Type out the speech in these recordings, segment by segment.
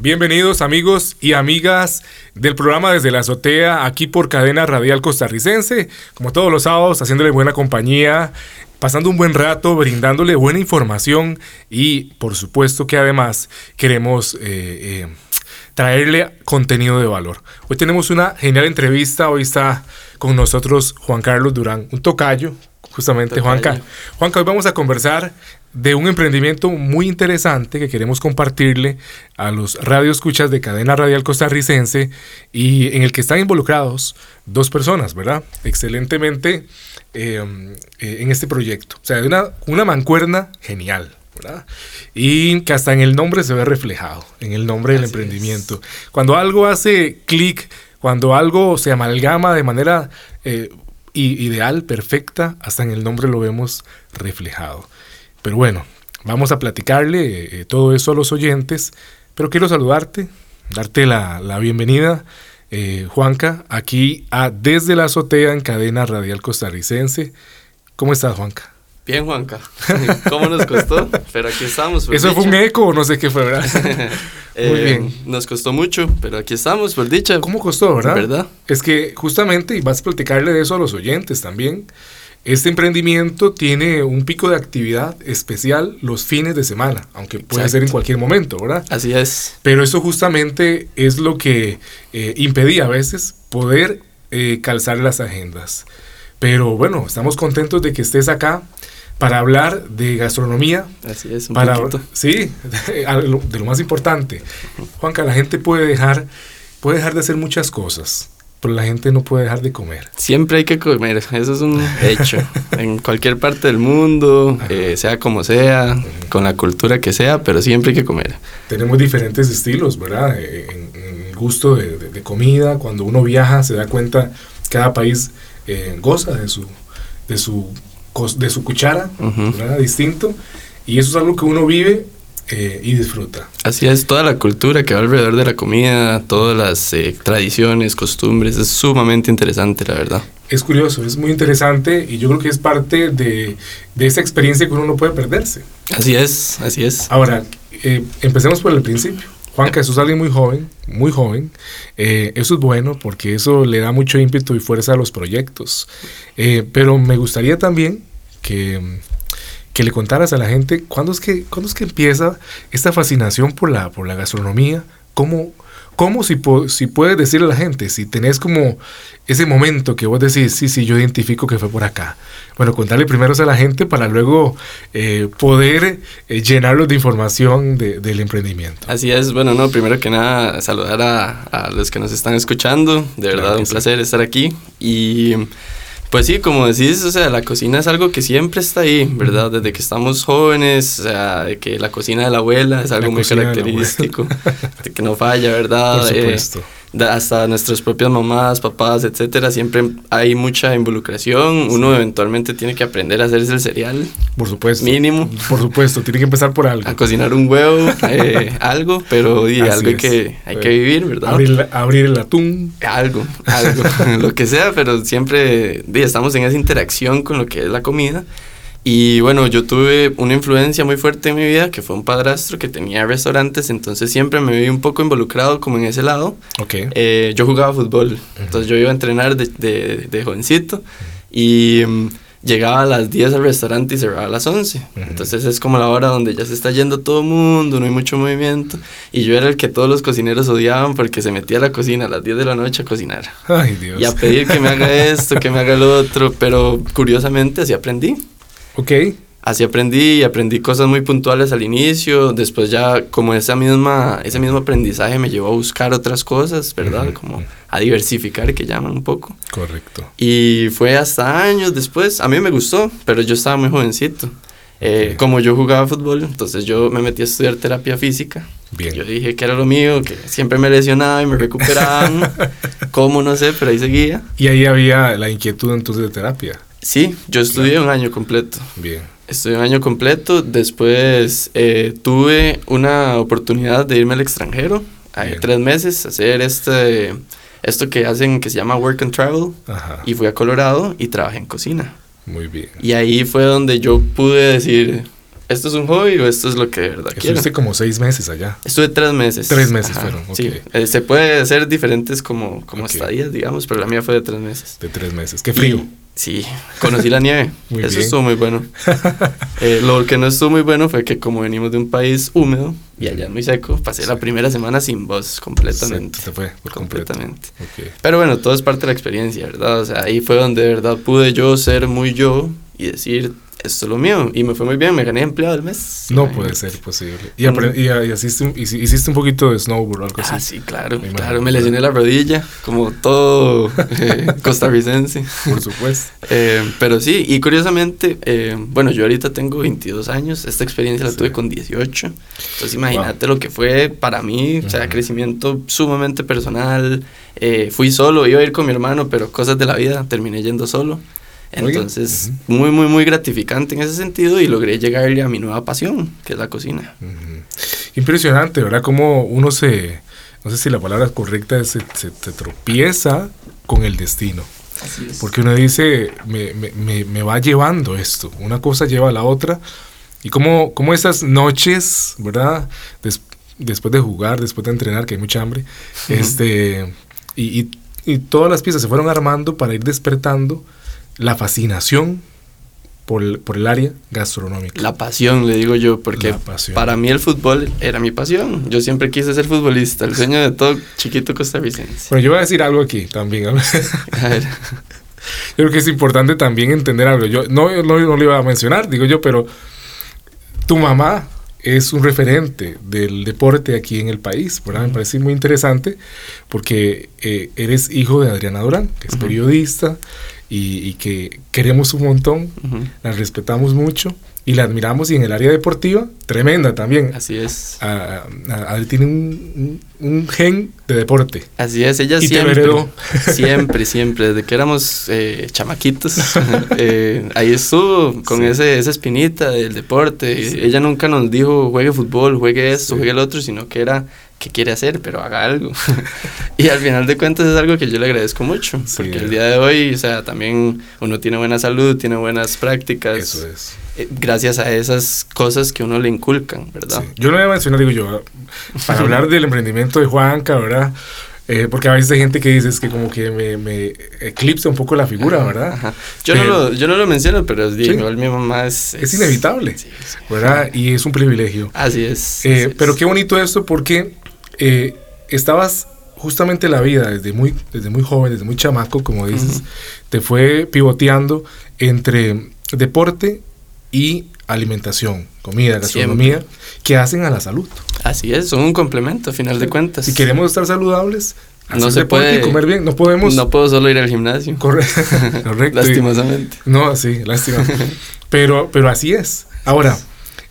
Bienvenidos amigos y amigas del programa Desde la Azotea, aquí por Cadena Radial Costarricense, como todos los sábados, haciéndole buena compañía, pasando un buen rato, brindándole buena información y por supuesto que además queremos eh, eh, traerle contenido de valor. Hoy tenemos una genial entrevista, hoy está con nosotros Juan Carlos Durán, un tocayo, justamente Juanca. Juanca, hoy vamos a conversar de un emprendimiento muy interesante que queremos compartirle a los radioescuchas de cadena radial costarricense y en el que están involucrados dos personas, ¿verdad? Excelentemente em, eh, en este proyecto. O sea, de una, una mancuerna genial. ¿verdad? Y que hasta en el nombre se ve reflejado, en el nombre del emprendimiento. Cuando algo hace clic, cuando algo se amalgama de manera eh, ideal, perfecta, hasta en el nombre lo vemos reflejado. Pero bueno, vamos a platicarle eh, todo eso a los oyentes, pero quiero saludarte, darte la, bienvenida, eh, Juanca, aquí a Desde la Azotea en Cadena Radial Costarricense. ¿Cómo estás, Juanca? Bien, Juanca. ¿Cómo nos costó? Pero aquí estamos. Pues, Eso fue un eco o no sé qué fue, ¿verdad? Muy bien. Nos costó mucho, pero aquí estamos, por dicha. ¿Cómo costó, verdad? ¿Verdad? Es que justamente, y vas a platicarle de eso a los oyentes también, este emprendimiento tiene un pico de actividad especial los fines de semana, aunque puede ser en cualquier momento, ¿verdad? Así es. Pero eso justamente es lo que eh, impedía a veces poder eh, calzar las agendas. Pero bueno, estamos contentos de que estés acá para hablar de gastronomía. Así es, un para, Sí, de lo, de lo más importante. Juanca, la gente puede dejar, puede dejar de hacer muchas cosas pero la gente no puede dejar de comer. Siempre hay que comer, eso es un hecho. en cualquier parte del mundo, eh, sea como sea, con la cultura que sea, pero siempre hay que comer. Tenemos diferentes estilos, ¿verdad? Eh, en, el gusto de, comida, cuando uno viaja se da cuenta, cada país eh, goza de su, de su, de su cuchara, ¿verdad? Distinto. Y eso es algo que uno vive eh, y disfruta. Así es, toda la cultura que va alrededor de la comida, todas las eh, tradiciones, costumbres, es sumamente interesante, la verdad. Es curioso, es muy interesante y yo creo que es parte de, de esa experiencia que uno no puede perderse. Así es, así es. Ahora, eh, empecemos por el principio. Juan, eso es alguien muy joven, muy joven. eso es bueno porque eso le da mucho ímpetu y fuerza a los proyectos. pero me gustaría también que que le contaras a la gente cuándo es que, cuándo es que empieza esta fascinación por la, por la gastronomía, cómo, cómo si, si puedes decirle a la gente, si tenés como ese momento que vos decís, sí, sí, yo identifico que fue por acá. Bueno, contarle primero a la gente para luego eh, poder eh, llenarlos de información del emprendimiento. Así es, bueno, no, primero que nada, saludar a, a los que nos están escuchando, de verdad, un placer estar aquí y... Pues sí, como decís, o sea, la cocina es algo que siempre está ahí, ¿verdad? Desde que estamos jóvenes, o sea, de que la cocina de la abuela es algo muy característico, de, que no falla, ¿verdad? Por eh, supuesto hasta nuestras propias mamás, papás, etcétera, siempre hay mucha involucración. Uno eventualmente tiene que aprender a hacerse el cereal. Por supuesto. Mínimo. Por supuesto, tiene que empezar por algo. A cocinar un huevo, eh, algo, pero y algo que, hay que vivir, ¿verdad? Abrir, el atún. Algo, algo, lo que sea, pero siempre estamos en esa interacción con lo que es la comida. Y bueno, yo tuve una influencia muy fuerte en mi vida, que fue un padrastro que tenía restaurantes, entonces siempre me vi un poco involucrado como en ese lado. Okay. Eh, yo jugaba fútbol, entonces yo iba a entrenar de, de, de jovencito y mm, llegaba a las 10 al restaurante y cerraba a las 11. Entonces es como la hora donde ya se está yendo todo el mundo, no hay mucho movimiento. Y yo era el que todos los cocineros odiaban porque se metía a la cocina a las 10 de la noche a cocinar. Ay, Dios. Y a pedir que me haga esto, que me haga lo otro, pero curiosamente así aprendí. Ok. Así aprendí, aprendí cosas muy puntuales al inicio, después ya como esa misma, ese mismo aprendizaje me llevó a buscar otras cosas, ¿verdad? Como a diversificar, que llaman un poco. Correcto. Y fue hasta años después, a mí me gustó, pero yo estaba muy jovencito. Eh, como yo jugaba fútbol, entonces yo me metí a estudiar terapia física. Bien. Yo dije que era lo mío, que siempre me lesionaba y me recuperaban. ¿Cómo? No sé, pero ahí seguía. Y ahí había la inquietud entonces de terapia. Sí, yo estudié un año completo. Bien. Estudié un año completo, después eh, tuve una oportunidad de irme al extranjero, hay tres meses, hacer este, esto que hacen que se llama Work and Travel, Ajá. y fui a Colorado y trabajé en cocina. Muy bien. Y ahí fue donde yo pude decir, ¿esto es un hobby o esto es lo que de verdad quiero? Estuviste como seis meses allá. Estuve tres meses. Tres meses fueron, Sí, eh, se puede hacer diferentes como, como Ok. estadías, digamos, pero la mía fue de tres meses. De tres meses. Qué frío. Y- sí, conocí la nieve. Muy Eso bien. estuvo muy bueno. Eh, lo que no estuvo muy bueno fue que como venimos de un país húmedo y allá muy seco, pasé la primera semana sin voz completamente. Se, se fue por completamente. Pero bueno, todo es parte de la experiencia, ¿verdad? O sea, ahí fue donde de verdad pude yo ser muy yo y decir, esto es lo mío. Y me fue muy bien, me gané empleado del mes. No Imagínate. puede ser posible. Y, apre- y, y hiciste, un, hici- hiciste un poquito de snowboard o algo así. Ah, sí, claro, Me claro. Me lesioné la rodilla, como todo eh, costarricense. Por supuesto. Eh, pero sí, y curiosamente, eh, bueno, yo ahorita tengo 22 años, esta experiencia la Sí. tuve con 18, entonces imagínate lo que fue para mí, o sea, crecimiento sumamente personal, eh, fui solo, iba a ir con mi hermano, pero cosas de la vida, terminé yendo solo, Entonces muy, muy, muy gratificante en ese sentido y logré llegarle a mi nueva pasión, que es la cocina. Ujú. Impresionante, ¿verdad? Como uno se, no sé si la palabra correcta es se, se- se tropieza con el destino. Así es. Porque uno dice, me, me- me- me va llevando esto, una cosa lleva a la otra. Y como, como esas noches, ¿verdad? Des- después de jugar, después de entrenar, que hay mucha hambre, este, y, y- y todas las piezas se fueron armando para ir despertando la fascinación por el, por el área gastronómica. La pasión, le digo yo, porque para mí el fútbol era mi pasión. Yo siempre quise ser futbolista, el sueño de todo chiquito costarricense. Bueno, yo voy a decir algo aquí también. Yo A ver, creo que es importante también entender algo. Yo no, no, no lo iba a mencionar, digo yo, pero tu mamá es un referente del deporte aquí en el país, ¿verdad? Me parece muy interesante porque eh, eres hijo de Adriana Durán, que es periodista y, y que queremos un montón, la respetamos mucho y la admiramos y en el área deportiva, tremenda también. así es. Adri tiene un, un- un gen de deporte. Así es, ella Y siempre, siempre, siempre, desde que éramos eh, chamaquitos, eh, ahí estuvo con Sí. ese, esa espinita del deporte. Sí. Ella nunca nos dijo juegue fútbol, juegue esto, Sí. juegue el otro, sino que era qué quiere hacer, pero haga algo. y al final de cuentas es algo que yo le agradezco mucho, Sí. porque el día de hoy, o sea, también uno tiene buena salud, tiene buenas prácticas, Eso es. eh, gracias a esas cosas que uno le inculcan, ¿verdad? Sí. Yo no voy a mencionar, digo yo, para hablar del emprendimiento de Juanca, ¿verdad? Eh, porque a veces hay gente que dice es que como que me, me eclipsa un poco la figura, ¿verdad? Ajá. Yo, Pero- no lo, yo no lo menciono, pero digo, Sí. mi mamá es... Es inevitable, Sí, sí. ¿verdad? Y es un privilegio. Así es. Eh, así pero es. qué bonito esto porque eh, estabas justamente la vida desde muy, desde muy joven, desde muy chamaco, como dices, te fue pivoteando entre deporte y alimentación, comida, gastronomía, que hacen a la salud. Así es, son un complemento, a final de cuentas. Si queremos estar saludables, No se puede- comer bien, no podemos... No puedo solo ir al gimnasio. Corre- Correcto. Lastimosamente. No, sí, lástima. pero, pero así es. Ahora,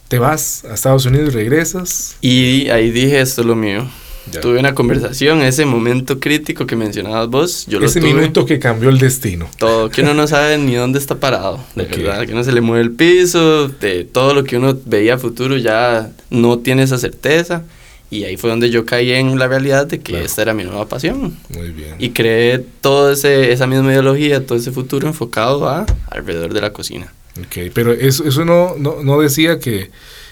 te vas a Estados Unidos regresas. Y ahí dije, esto es lo mío. Ya. Tuve una conversación, ese momento crítico que mencionabas vos, yo Ese lo tuve. minuto que cambió el destino. Todo, que uno no sabe ni dónde está parado, de Ok. verdad, que uno se le mueve el piso, de todo lo que uno veía a futuro ya no tiene esa certeza. Y ahí fue donde yo caí en la realidad de que Claro. esta era mi nueva pasión. Muy bien. Y creé toda esa misma ideología, todo ese futuro enfocado a alrededor de la cocina. Ok, pero eso, eso no, no, no decía que,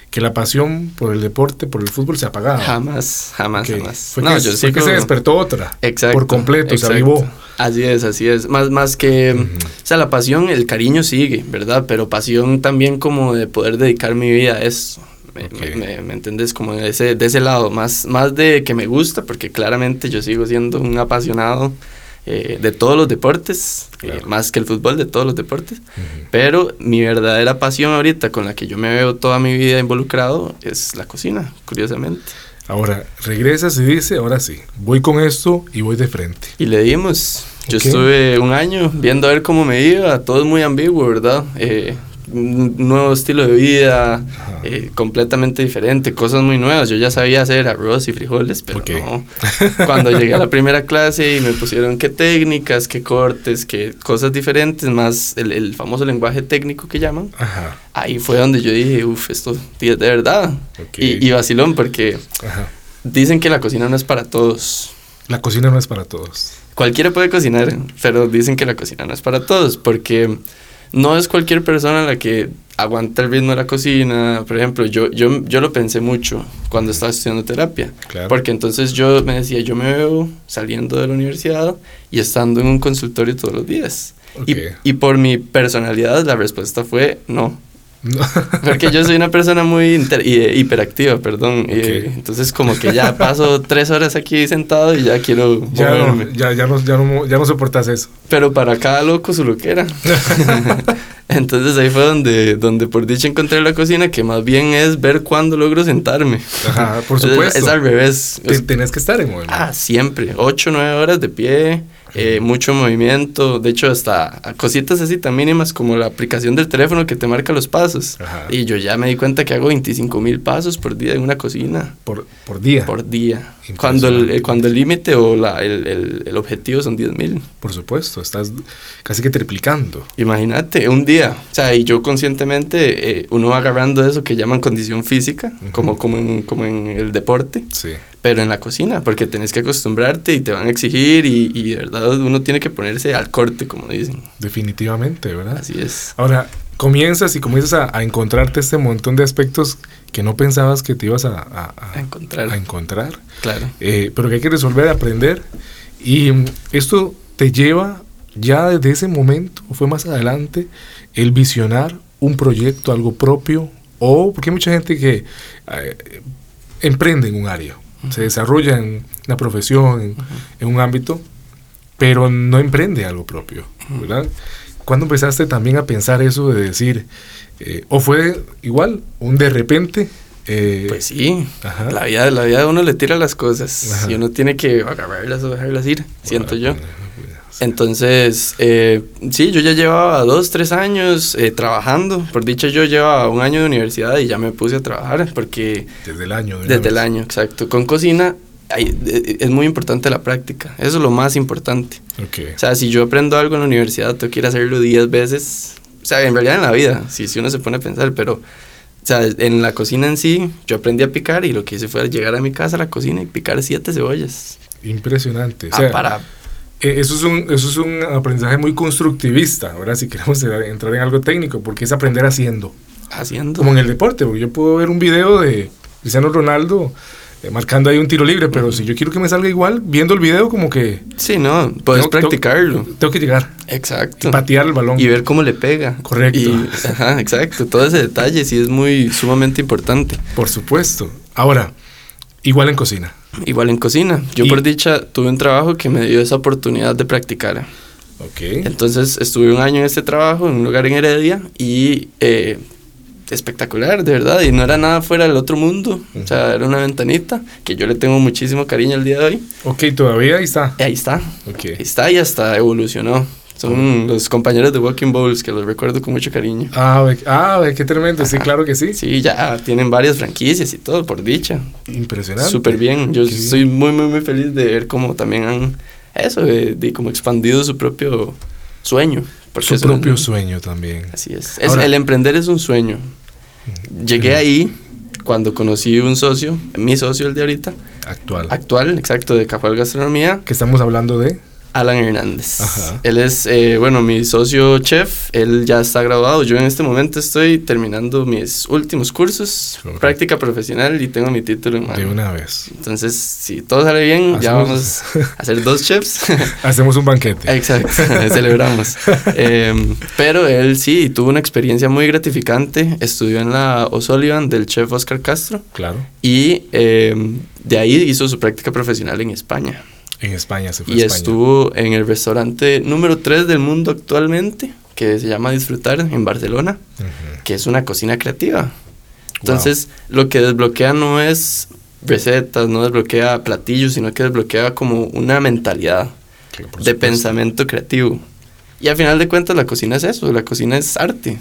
que la pasión por el deporte, por el fútbol se apagaba. Jamás, jamás, jamás. Fue, No, que, yo fue que se despertó otra. Exacto. Por completo, se avivó. Así es, así es. Más, más que, o sea, la pasión, el cariño sigue, ¿verdad? Pero pasión también como de poder dedicar mi vida a eso. Me, Ok. me, me- me entendés? Como de ese, de ese lado, más, más de que me gusta, porque claramente yo sigo siendo un apasionado eh, de todos los deportes, eh, más que el fútbol, de todos los deportes. Pero mi verdadera pasión ahorita, con la que yo me veo toda mi vida involucrado, es la cocina, curiosamente. Ahora, regresas y dice, ahora sí, voy con esto y voy de frente. Y le dimos. Yo estuve un año viendo a ver cómo me iba. Todo es muy ambiguo, ¿verdad? Eh, un nuevo estilo de vida, eh, completamente diferente, cosas muy nuevas. Yo ya sabía hacer arroz y frijoles, pero Ok. no. Cuando llegué a la primera clase y me pusieron qué técnicas, qué cortes, qué cosas diferentes, más el, el famoso lenguaje técnico que llaman, Ajá, ahí fue donde yo dije, uff, esto es de verdad. ok. Y, y vacilón, porque Ajá. dicen que la cocina no es para todos. La cocina no es para todos. Cualquiera puede cocinar, pero dicen que la cocina no es para todos, porque no es cualquier persona la que aguanta el ritmo de la cocina. Por ejemplo, yo, yo, yo lo pensé mucho cuando estaba estudiando terapia. Porque entonces yo me decía, yo me veo saliendo de la universidad y estando en un consultorio todos los días. Y, y, por mi personalidad la respuesta fue no. Porque yo soy una persona muy hiperactiva, perdón. entonces como que ya paso tres horas aquí sentado y ya quiero ya no, ya, ya, no, ya, no, ya no soportas eso. Pero para cada loco su loquera. entonces ahí fue donde, donde por dicha encontré la cocina, que más bien es ver cuándo logro sentarme. Ajá, por supuesto. es al revés. Tienes que estar en movimiento. Ah, siempre. Ocho, nueve horas de pie eh, mucho movimiento, de hecho hasta cositas así tan mínimas como la aplicación del teléfono que te marca los pasos. Y yo ya me di cuenta que hago 25 mil pasos por día en una cocina. ¿Por, por día? Por día. Cuando el, cuando el límite o la, el, el, el, objetivo son 10 mil. Por supuesto, estás casi que triplicando. Imagínate, un día. O sea, y yo conscientemente, eh, uno va agarrando eso que llaman condición física, como, como, en, como en el deporte. Sí pero en la cocina, porque tenés que acostumbrarte y te van a exigir y, y, de verdad uno tiene que ponerse al corte, como dicen. Definitivamente, ¿verdad? Así es. Ahora, comienzas y comienzas a, a encontrarte este montón de aspectos que no pensabas que te ibas a, a, encontrar. a encontrar. Claro. Eh, pero que hay que resolver, aprender. Y esto te lleva ya desde ese momento, o fue más adelante, el visionar un proyecto, algo propio, o porque hay mucha gente que eh, emprende en un área se desarrolla en una profesión, en, un ámbito, pero no emprende algo propio, ¿verdad? ¿Cuándo empezaste también a pensar eso de decir, eh, o fue igual, un de repente? Eh, pues sí, la vida, la vida de uno le tira las cosas y uno tiene que agarrarlas o dejarlas ir, siento yo. Entonces, eh, sí, yo ya llevaba dos, tres años eh, trabajando. Por dicha, yo llevaba un año de universidad y ya me puse a trabajar porque... Desde el año. desde el año, exacto. Con cocina eh, es muy importante la práctica. Eso es lo más importante. Okay. O sea, si yo aprendo algo en la universidad, tengo que ir a hacerlo diez veces. O sea, en realidad en la vida, si, si uno se pone a pensar, pero... O sea, en la cocina en sí, yo aprendí a picar y lo que hice fue llegar a mi casa a la cocina y picar siete cebollas. Impresionante. O sea, para eso, es un, eso es un aprendizaje muy constructivista, ahora si queremos entrar en algo técnico, porque es aprender haciendo. Haciendo. Como en el deporte, porque yo puedo ver un video de Cristiano Ronaldo eh, marcando ahí un tiro libre, pero si yo quiero que me salga igual, viendo el video como que... Sí, no, puedes practicarlo. Tengo, que llegar. Exacto. patear el balón. Y ver cómo le pega. Correcto. ajá, exacto. Todo ese detalle sí es muy sumamente importante. Por supuesto. Ahora, igual en cocina. Igual en cocina. Yo por dicha tuve un trabajo que me dio esa oportunidad de practicar. Ok. Entonces estuve un año en este trabajo, en un lugar en Heredia, y eh, espectacular, de verdad, y no era nada fuera del otro mundo. O sea, era una ventanita que yo le tengo muchísimo cariño el día de hoy. Ok, todavía ahí está. Ahí está. Ok. Ahí está y hasta evolucionó. Son los compañeros de Walking Bowls que los recuerdo con mucho cariño. Ah, ah qué tremendo. Sí, claro que sí. Sí, ya tienen varias franquicias y todo, por dicha. Impresionante. Súper bien. Yo estoy muy, muy, muy feliz de ver cómo también han, eso, de, de como expandido su propio sueño. Su propio sueño también. Así es. es el emprender es un sueño. Mm, Llegué ahí cuando conocí un socio, mi socio el de ahorita. Actual. Actual, exacto, de Cajual Gastronomía. Que estamos hablando de... Alan Hernández. Él es, eh, bueno, mi socio chef, él ya está graduado. Yo en este momento estoy terminando mis últimos cursos, práctica profesional y tengo mi título en mano. De una vez. Entonces, si todo sale bien, ya vamos a hacer dos chefs. Hacemos un banquete. Exacto, celebramos. Em, pero él sí tuvo una experiencia muy gratificante. Estudió en la O'Sullivan del chef Oscar Castro. Claro. Y em, de ahí hizo su práctica profesional en España. En España se fue Y estuvo en el restaurante número 3 del mundo actualmente, que se llama Disfrutar en Barcelona, que es una cocina creativa. Entonces, lo que desbloquea no es recetas, no desbloquea platillos, sino que desbloquea como una mentalidad de pensamiento creativo. Y al final de cuentas la cocina es eso, la cocina es arte.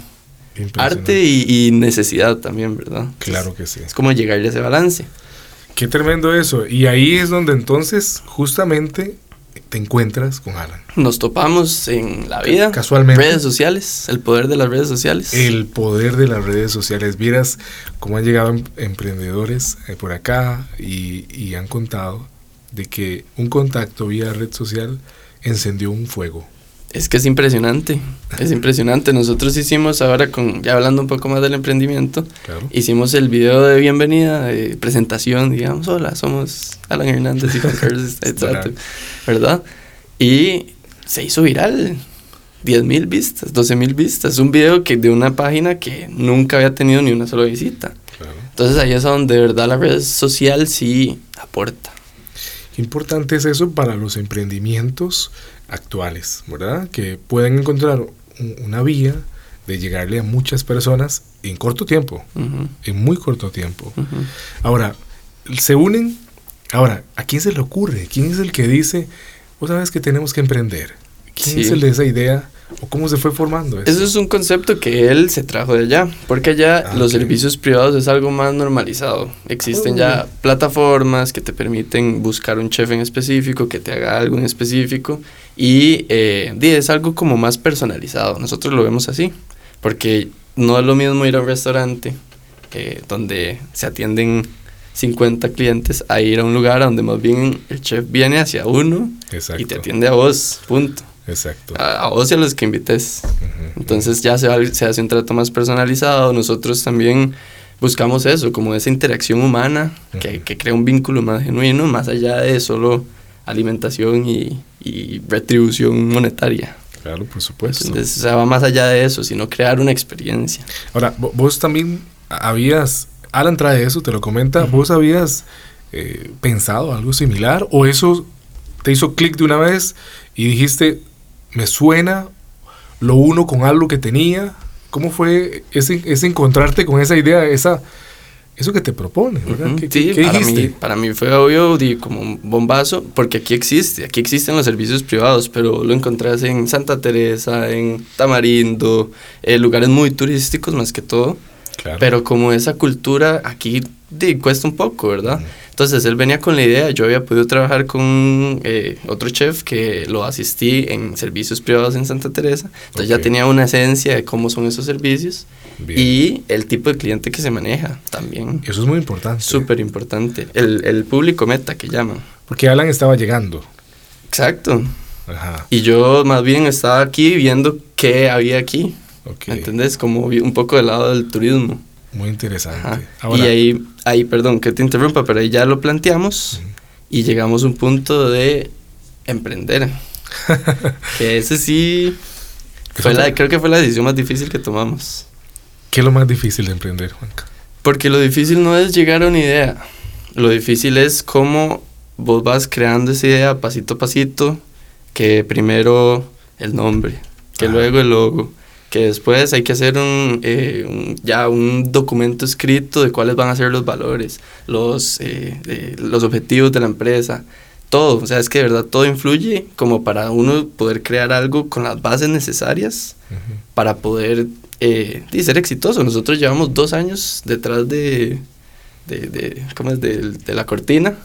Arte y, necesidad también, ¿verdad? Claro que sí. Es como llegarle a ese balance. Qué tremendo eso. Y ahí es donde entonces justamente te encuentras con Alan. Nos topamos en la vida. Casualmente. Redes sociales, el poder de las redes sociales. El poder de las redes sociales. Vieras cómo han llegado em-, emprendedores eh, por acá y, y han contado de que un contacto vía red social encendió un fuego. Es que es impresionante, es impresionante. Nosotros hicimos ahora, con ya hablando un poco más del emprendimiento, hicimos el video de bienvenida, de presentación, digamos, hola, somos Alan Hernández y Juan Carlos, ¿verdad? Y se hizo viral, 10 mil vistas, 12 mil vistas, un video que de una página que nunca había tenido ni una sola visita. Entonces ahí es donde de verdad la red social sí aporta. Qué importante es eso para los emprendimientos actuales, ¿verdad? Que pueden encontrar una vía de llegarle a muchas personas en corto tiempo, en muy corto tiempo. Ahora, se unen, ahora, ¿a quién se le ocurre? ¿Quién es el que dice, vos sabes que tenemos que emprender? ¿Quién es el de esa idea? ¿O cómo se fue formando eso? Eso es un concepto que él se trajo de allá, porque allá ah, los servicios privados es algo más normalizado. Existen ya oh. plataformas que te permiten buscar un chef en específico, que te haga algo en específico, y eh, es algo como más personalizado. Nosotros lo vemos así, porque no es lo mismo ir a un restaurante eh, donde se atienden 50 clientes a ir a un lugar donde más bien el chef viene hacia uno y te atiende a vos, punto. Exacto. A, vos y a los que invites. Entonces ya se, se hace un trato más personalizado. Nosotros también buscamos eso, como esa interacción humana que, que, crea un vínculo más genuino, más allá de solo alimentación y, y retribución monetaria. Claro, por supuesto. Entonces, o sea, va más allá de eso, sino crear una experiencia. Ahora, vos también habías, Alan trae eso, te lo comenta, vos habías eh, pensado algo similar o eso te hizo clic de una vez y dijiste, me suena, lo uno con algo que tenía. ¿Cómo fue ese, ese encontrarte con esa idea, esa, eso que te propone? sí, para, Mí, para mí fue obvio como un bombazo, porque aquí existe, aquí existen los servicios privados, pero lo encontrás en Santa Teresa, en Tamarindo, en lugares muy turísticos más que todo. Pero como esa cultura aquí cuesta un poco, ¿verdad? Entonces él venía con la idea, yo había podido trabajar con eh, otro chef que lo asistí en servicios privados en Santa Teresa, entonces ya tenía una esencia de cómo son esos servicios y el tipo de cliente que se maneja también. Eso es muy importante. Súper importante, el, el público meta que llaman. Porque Alan estaba llegando. Exacto. Ajá. Y yo más bien estaba aquí viendo qué había aquí. Okay. ¿Entendés? Como un poco del lado del turismo. Muy interesante. y ahí, ahí, perdón que te interrumpa, pero ahí ya lo planteamos y llegamos a un punto de emprender. que ese sí, fue la, creo que fue la decisión más difícil que tomamos. ¿Qué es lo más difícil de emprender, Juanca? Porque lo difícil no es llegar a una idea. Lo difícil es cómo vos vas creando esa idea pasito a pasito, que primero el nombre, que luego el logo, que después hay que hacer eh, un, ya un documento escrito de cuáles van a ser los valores, los, eh, los objetivos de la empresa, todo, o sea, es que de verdad todo influye como para uno poder crear algo con las bases necesarias para poder eh, ser exitoso. Nosotros llevamos dos años detrás de, de, ¿cómo es? de, la cortina,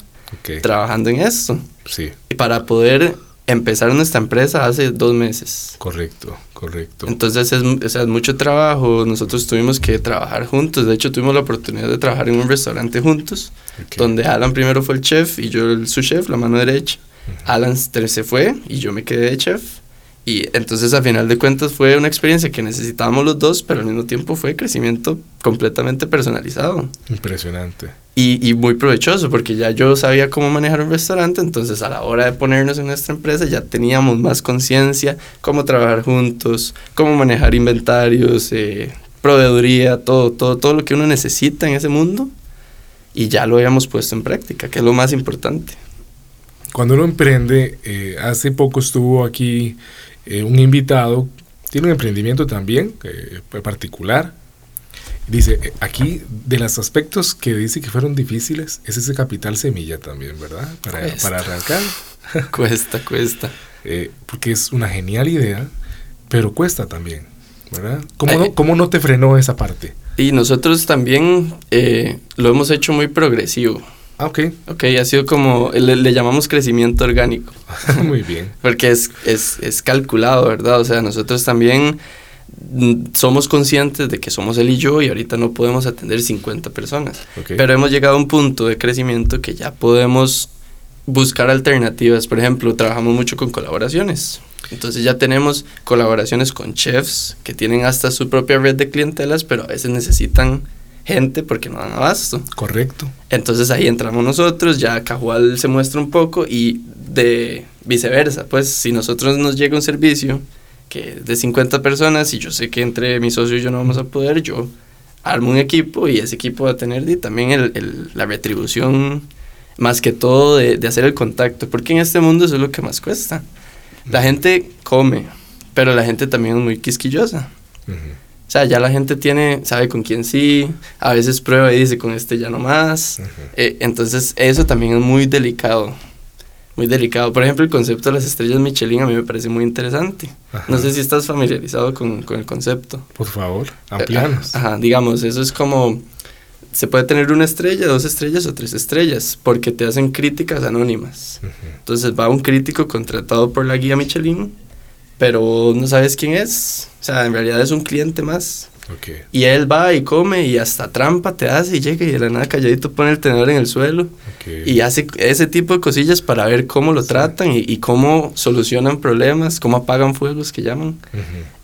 trabajando en esto. Sí. Y para poder empezar nuestra empresa hace dos meses. Correcto, correcto. Entonces es, o sea, es mucho trabajo, nosotros tuvimos que trabajar juntos, de hecho tuvimos la oportunidad de trabajar en un restaurante juntos, donde Alan primero fue el chef y yo el, su chef, la mano derecha. Alan se fue y yo me quedé de chef. Y entonces a final de cuentas fue una experiencia que necesitábamos los dos, pero al mismo tiempo fue crecimiento completamente personalizado. Impresionante. Y, y, muy provechoso, porque ya yo sabía cómo manejar un restaurante, entonces a la hora de ponernos en nuestra empresa ya teníamos más conciencia, cómo trabajar juntos, cómo manejar inventarios, eh, proveeduría, todo, todo, todo lo que uno necesita en ese mundo, y ya lo habíamos puesto en práctica, que es lo más importante. Cuando uno emprende, eh, hace poco estuvo aquí eh, un invitado, tiene un emprendimiento también eh, particular. Dice, eh, aquí de los aspectos que dice que fueron difíciles, es ese capital semilla también, ¿verdad? Para, para arrancar. cuesta, cuesta. porque es una genial idea, pero cuesta también, ¿verdad? ¿Cómo, no, cómo no te frenó esa parte? Y nosotros también lo hemos hecho muy progresivo. Ah, ok. Ok, ha sido como, le, llamamos crecimiento orgánico. Muy bien. Porque es, es, es, calculado, ¿verdad? O sea, nosotros también mm, somos conscientes de que somos él y yo y ahorita no podemos atender 50 personas. Pero hemos llegado a un punto de crecimiento que ya podemos buscar alternativas. Por ejemplo, trabajamos mucho con colaboraciones. Entonces ya tenemos colaboraciones con chefs que tienen hasta su propia red de clientelas, pero a veces necesitan gente porque no dan abasto. Correcto. Entonces ahí entramos nosotros, ya Cajual se muestra un poco y de viceversa, pues si nosotros nos llega un servicio que es de 50 personas y yo sé que entre mi socio y yo no vamos a poder, yo armo un equipo y ese equipo va a tener también el, la retribución más que todo de, de, hacer el contacto, porque en este mundo eso es lo que más cuesta. La gente come, pero la gente también es muy quisquillosa. O sea, ya la gente tiene, sabe con quién sí, a veces prueba y dice con este ya no más. Eh, entonces, eso también es muy delicado. Muy delicado. Por ejemplo, el concepto de las estrellas Michelin a mí me parece muy interesante. No sé si estás familiarizado con, con el concepto. Por favor, amplianos. Ajá, digamos, eso es como se puede tener una estrella, dos estrellas o tres estrellas, porque te hacen críticas anónimas. Entonces va un crítico contratado por la guía Michelin pero no sabes quién es. O sea, en realidad es un cliente más. Y él va y come y hasta trampa te hace y llega y de la nada calladito pone el tenedor en el suelo. Y hace ese tipo de cosillas para ver cómo lo tratan y, cómo solucionan problemas, cómo apagan fuegos que llaman.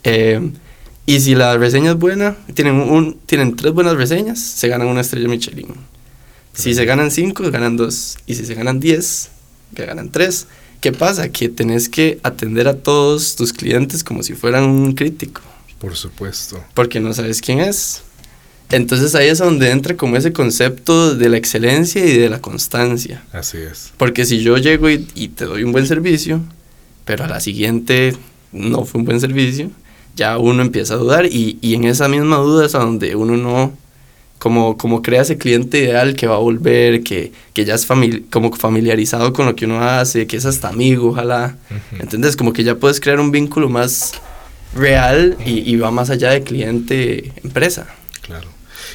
Eh, y si la reseña es buena, tienen, un, tienen tres buenas reseñas, se ganan una estrella Michelin. Si se ganan cinco, ganan dos. Y si se ganan diez, que ganan tres. ¿Qué pasa? Que tenés que atender a todos tus clientes como si fueran un crítico. Por supuesto. Porque no sabes quién es. Entonces ahí es donde entra como ese concepto de la excelencia y de la constancia. Así es. Porque si yo llego y, y te doy un buen servicio, pero a la siguiente no fue un buen servicio, ya uno empieza a dudar y, y en esa misma duda es a donde uno no como, como crea ese cliente ideal que va a volver, que, que ya es como familiarizado con lo que uno hace, que es hasta amigo, ojalá. ¿Entendés? Como que ya puedes crear un vínculo más real y, y va más allá de cliente-empresa. Claro.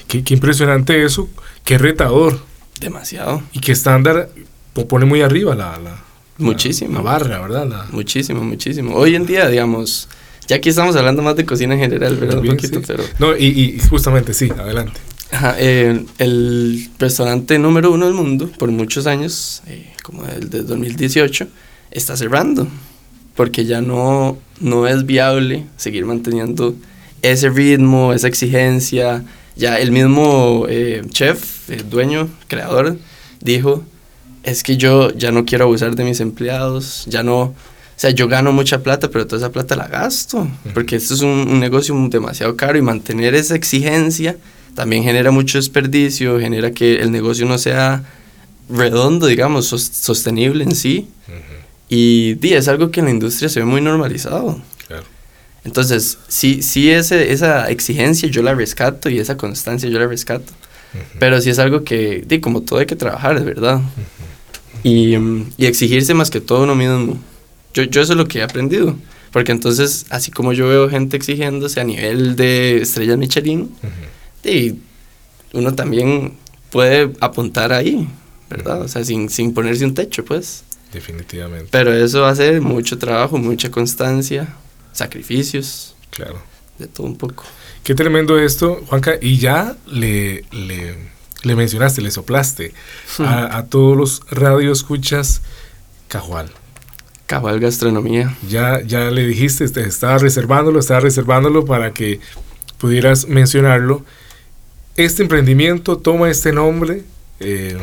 Qué, qué, impresionante eso, qué retador. Demasiado. Y qué estándar pone muy arriba la, la, muchísimo. La, barra, ¿verdad? Muchísimo, muchísimo. Hoy en día, digamos, ya aquí estamos hablando más de cocina en general, ¿verdad? un poquito, pero... No, y, y justamente sí, adelante. Ajá, eh, el restaurante número uno del mundo, por muchos años, eh, como el de 2018, está cerrando, porque ya no, no es viable seguir manteniendo ese ritmo, esa exigencia. Ya el mismo eh, chef, el dueño, creador, dijo, es que yo ya no quiero abusar de mis empleados, ya no, o sea, yo gano mucha plata, pero toda esa plata la gasto, porque esto es un, un negocio demasiado caro y mantener esa exigencia también genera mucho desperdicio, genera que el negocio no sea redondo, digamos, sostenible en sí. Y es algo que en la industria se ve muy normalizado. Claro. Entonces, sí, sí ese, esa exigencia yo la rescato y esa constancia yo la rescato. Pero sí es algo que, di, como todo hay que trabajar, es verdad. y, y, exigirse más que todo uno mismo. Yo, yo eso es lo que he aprendido. Porque entonces, así como yo veo gente exigiéndose a nivel de estrellas Michelin, y uno también puede apuntar ahí, ¿verdad? O sea, sin, sin ponerse un techo, pues. Definitivamente. Pero eso hace mucho trabajo, mucha constancia, sacrificios. Claro. De todo un poco. Qué tremendo esto, Juanca. Y ya le, le, le mencionaste, le soplaste a, a, todos los radioescuchas Cajual. Cajual Gastronomía. Ya, ya le dijiste, estaba reservándolo, estaba reservándolo para que pudieras mencionarlo este emprendimiento toma este nombre eh,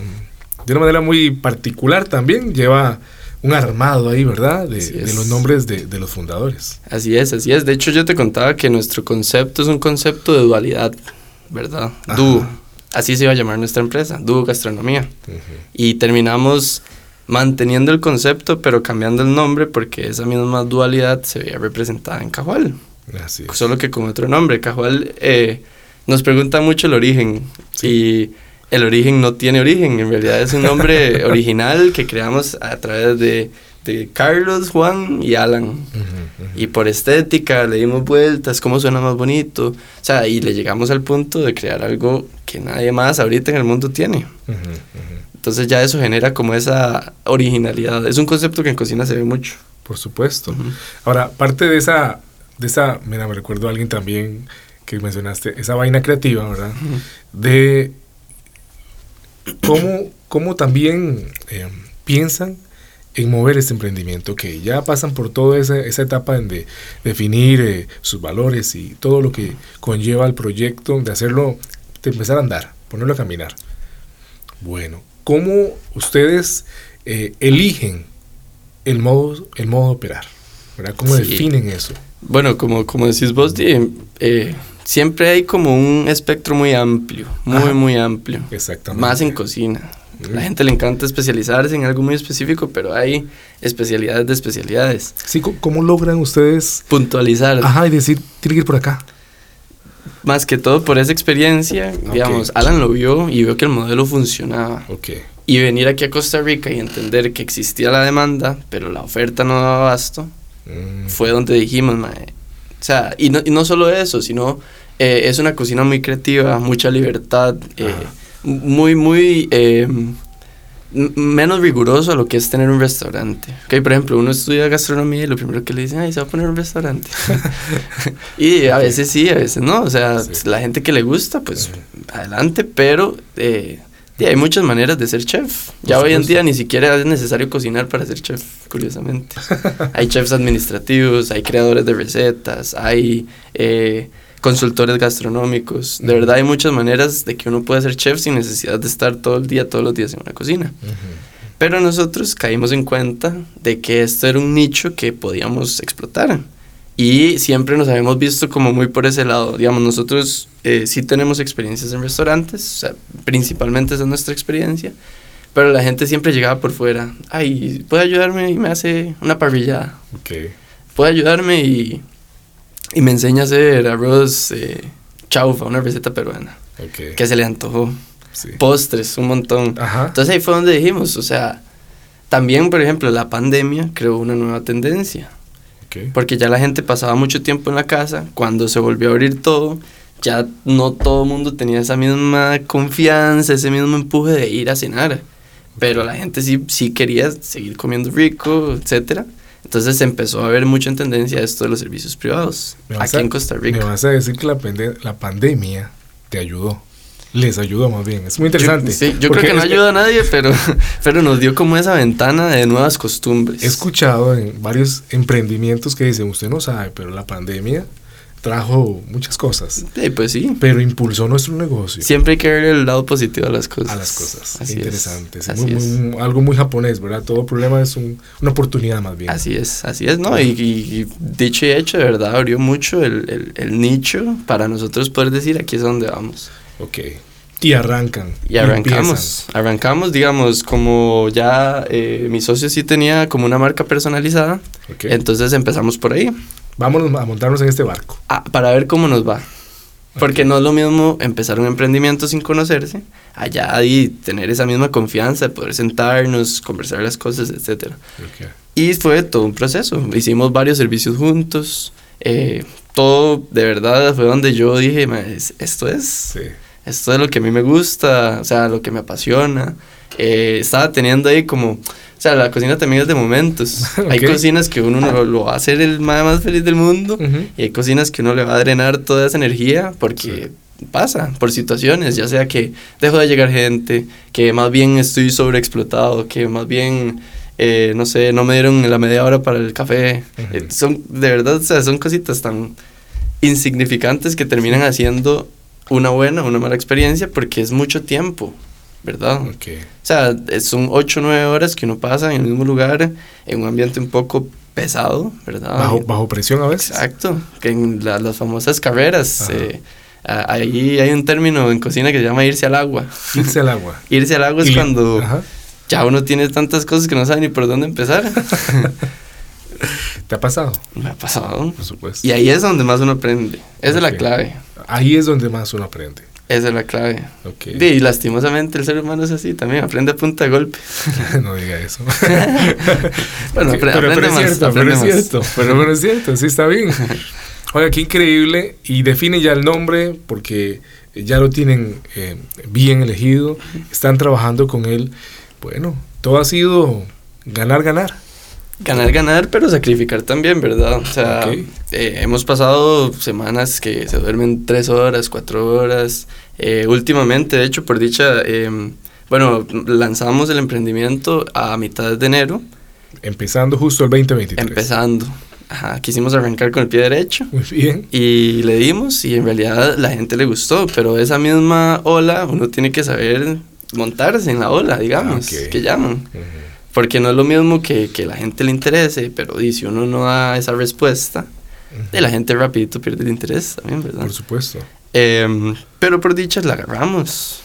de una manera muy particular también, lleva un armado ahí, ¿verdad? De, los nombres de, los fundadores. Así es, así es. De hecho, yo te contaba que nuestro concepto es un concepto de dualidad, ¿verdad? Dúo. Así se iba a llamar nuestra empresa, Dúo Gastronomía. Y terminamos manteniendo el concepto, pero cambiando el nombre porque esa misma dualidad se veía representada en Cajual. Así es. Solo que con otro nombre. Cajual... Eh, nos pregunta mucho el origen y el origen no tiene origen, en realidad es un nombre original que creamos a través de, de Carlos, Juan y Alan. Y por estética le dimos vueltas, cómo suena más bonito, o sea, y le llegamos al punto de crear algo que nadie más ahorita en el mundo tiene. Entonces ya eso genera como esa originalidad. Es un concepto que en cocina se ve mucho. Por supuesto. Ahora, parte de esa, de esa, mira, me recuerdo a alguien también que mencionaste, esa vaina creativa, ¿verdad? De cómo, cómo también eh, piensan en mover este emprendimiento? Que ya pasan por toda esa, esa etapa de definir eh, sus valores y todo lo que conlleva el proyecto, de hacerlo, de empezar a andar, ponerlo a caminar. Bueno, ¿cómo ustedes eh, eligen el modo, el modo de operar? ¿verdad? ¿Cómo definen eso? Bueno, como, como decís vos, eh, siempre hay como un espectro muy amplio, muy, muy amplio. Exactamente. Más en cocina. A la gente le encanta especializarse en algo muy específico, pero hay especialidades de especialidades. Sí, ¿cómo logran ustedes puntualizar? Ajá, y decir, tiene que ir por acá. Más que todo por esa experiencia, digamos, Alan lo vio y vio que el modelo funcionaba. Okay. Y venir aquí a Costa Rica y entender que existía la demanda, pero la oferta no daba abasto, mm. fue donde dijimos, mae. O sea, y no, y no solo eso, sino eh, es una cocina muy creativa, mucha libertad. Eh, muy, muy eh, menos riguroso a lo que es tener un restaurante. Okay, por ejemplo, uno estudia gastronomía y lo primero que le dicen, ay, se va a poner un restaurante. y a veces sí, a veces no. O sea, la gente que le gusta, pues adelante, pero eh, hay muchas maneras de ser chef. Ya hoy en día ni siquiera es necesario cocinar para ser chef, curiosamente. hay chefs administrativos, hay creadores de recetas, hay... Eh, consultores gastronómicos. De verdad hay muchas maneras de que uno pueda ser chef sin necesidad de estar todo el día, todos los días en una cocina. Pero nosotros caímos en cuenta de que esto era un nicho que podíamos explotar. Y siempre nos habíamos visto como muy por ese lado. Digamos, nosotros eh, sí tenemos experiencias en restaurantes, o sea, principalmente esa es nuestra experiencia. Pero la gente siempre llegaba por fuera. Ay, ¿puede ayudarme? Y me hace una parrillada. Okay. ¿Puede ayudarme? Y y me enseña a hacer arroz eh, chaufa, una receta peruana. Que se le antojó. Postres, un montón. Entonces ahí fue donde dijimos, o sea, también, por ejemplo, la pandemia creó una nueva tendencia. Porque ya la gente pasaba mucho tiempo en la casa, cuando se volvió a abrir todo, ya no todo el mundo tenía esa misma confianza, ese mismo empuje de ir a cenar. Pero la gente sí, sí quería seguir comiendo rico, etcétera. Entonces empezó a haber mucha tendencia a esto de los servicios privados aquí en Costa Rica. Me vas a decir que la, la pandemia te ayudó. Les ayudó más bien. Es muy interesante. Yo, sí, yo creo que no ayuda a nadie, pero, pero nos dio como esa ventana de nuevas costumbres. He escuchado en varios emprendimientos que dicen, usted no sabe, pero la pandemia trajo muchas cosas. Sí, pues sí. Pero impulsó nuestro negocio. Siempre hay que ver el lado positivo a las cosas. A las cosas. Así Interesante. Es. algo muy japonés, ¿verdad? Todo problema es una oportunidad más bien. Así es, así es, ¿no? Y, dicho y hecho, de verdad, abrió mucho el, el, nicho para nosotros poder decir aquí es donde vamos. Ok. Y arrancan. Y arrancamos. arrancamos, digamos, como ya eh, mi socio sí tenía como una marca personalizada. Entonces empezamos por ahí. Vámonos a montarnos en este barco. Ah, para ver cómo nos va. Porque no es lo mismo empezar un emprendimiento sin conocerse, allá y tener esa misma confianza de poder sentarnos, conversar las cosas, etc. Y fue todo un proceso. Hicimos varios servicios juntos. Eh, todo de verdad fue donde yo dije, esto es, esto es lo que a mí me gusta, o sea, lo que me apasiona. Eh, estaba teniendo ahí como o sea, la cocina también es de momentos. Hay cocinas que uno lo, va a hacer el más, feliz del mundo y hay cocinas que uno le va a drenar toda esa energía porque pasa por situaciones, ya sea que dejo de llegar gente, que más bien estoy sobreexplotado, que más bien, eh, no sé, no me dieron la media hora para el café. Eh, son, de verdad, o sea, son cositas tan insignificantes que terminan haciendo una buena o una mala experiencia porque es mucho tiempo. ¿Verdad? O sea, son 8 o 9 horas que uno pasa en el mismo lugar, en un ambiente un poco pesado, ¿verdad? Bajo, bajo presión a veces. Exacto, que en las famosas carreras, eh, ahí hay un término en cocina que se llama irse al agua. Irse al agua. irse al agua es cuando ya uno tiene tantas cosas que no sabe ni por dónde empezar. ¿Te ha pasado? Me ha pasado. Por supuesto. Y ahí es donde más uno aprende. Esa es la clave. Ahí es donde más uno aprende. Esa es la clave. Y lastimosamente el ser humano es así también, aprende a punta de golpe. no diga eso. bueno, pero, aprende, más, cierto, pero es cierto, pero, es cierto, sí está bien. Oiga, qué increíble. Y define ya el nombre porque ya lo tienen eh, bien elegido, están trabajando con él. Bueno, todo ha sido ganar, ganar. Ganar, ganar, pero sacrificar también, ¿verdad? O sea, eh, hemos pasado semanas que se duermen tres horas, cuatro horas. Eh, últimamente, de hecho, por dicha, em, bueno, lanzamos el emprendimiento a mitad de enero Empezando justo el 2023. Empezando. Ajá, quisimos arrancar con el pie derecho. Muy bien. Y le dimos y en realidad la gente le gustó, pero esa misma ola uno tiene que saber montarse en la ola, digamos, Ok. que llaman. Ujú. Porque no es lo mismo que, que la gente le interese, pero di, si uno no da esa respuesta, de la gente rapidito pierde el interés también, ¿verdad? Por supuesto. Em, pero por dichas la agarramos.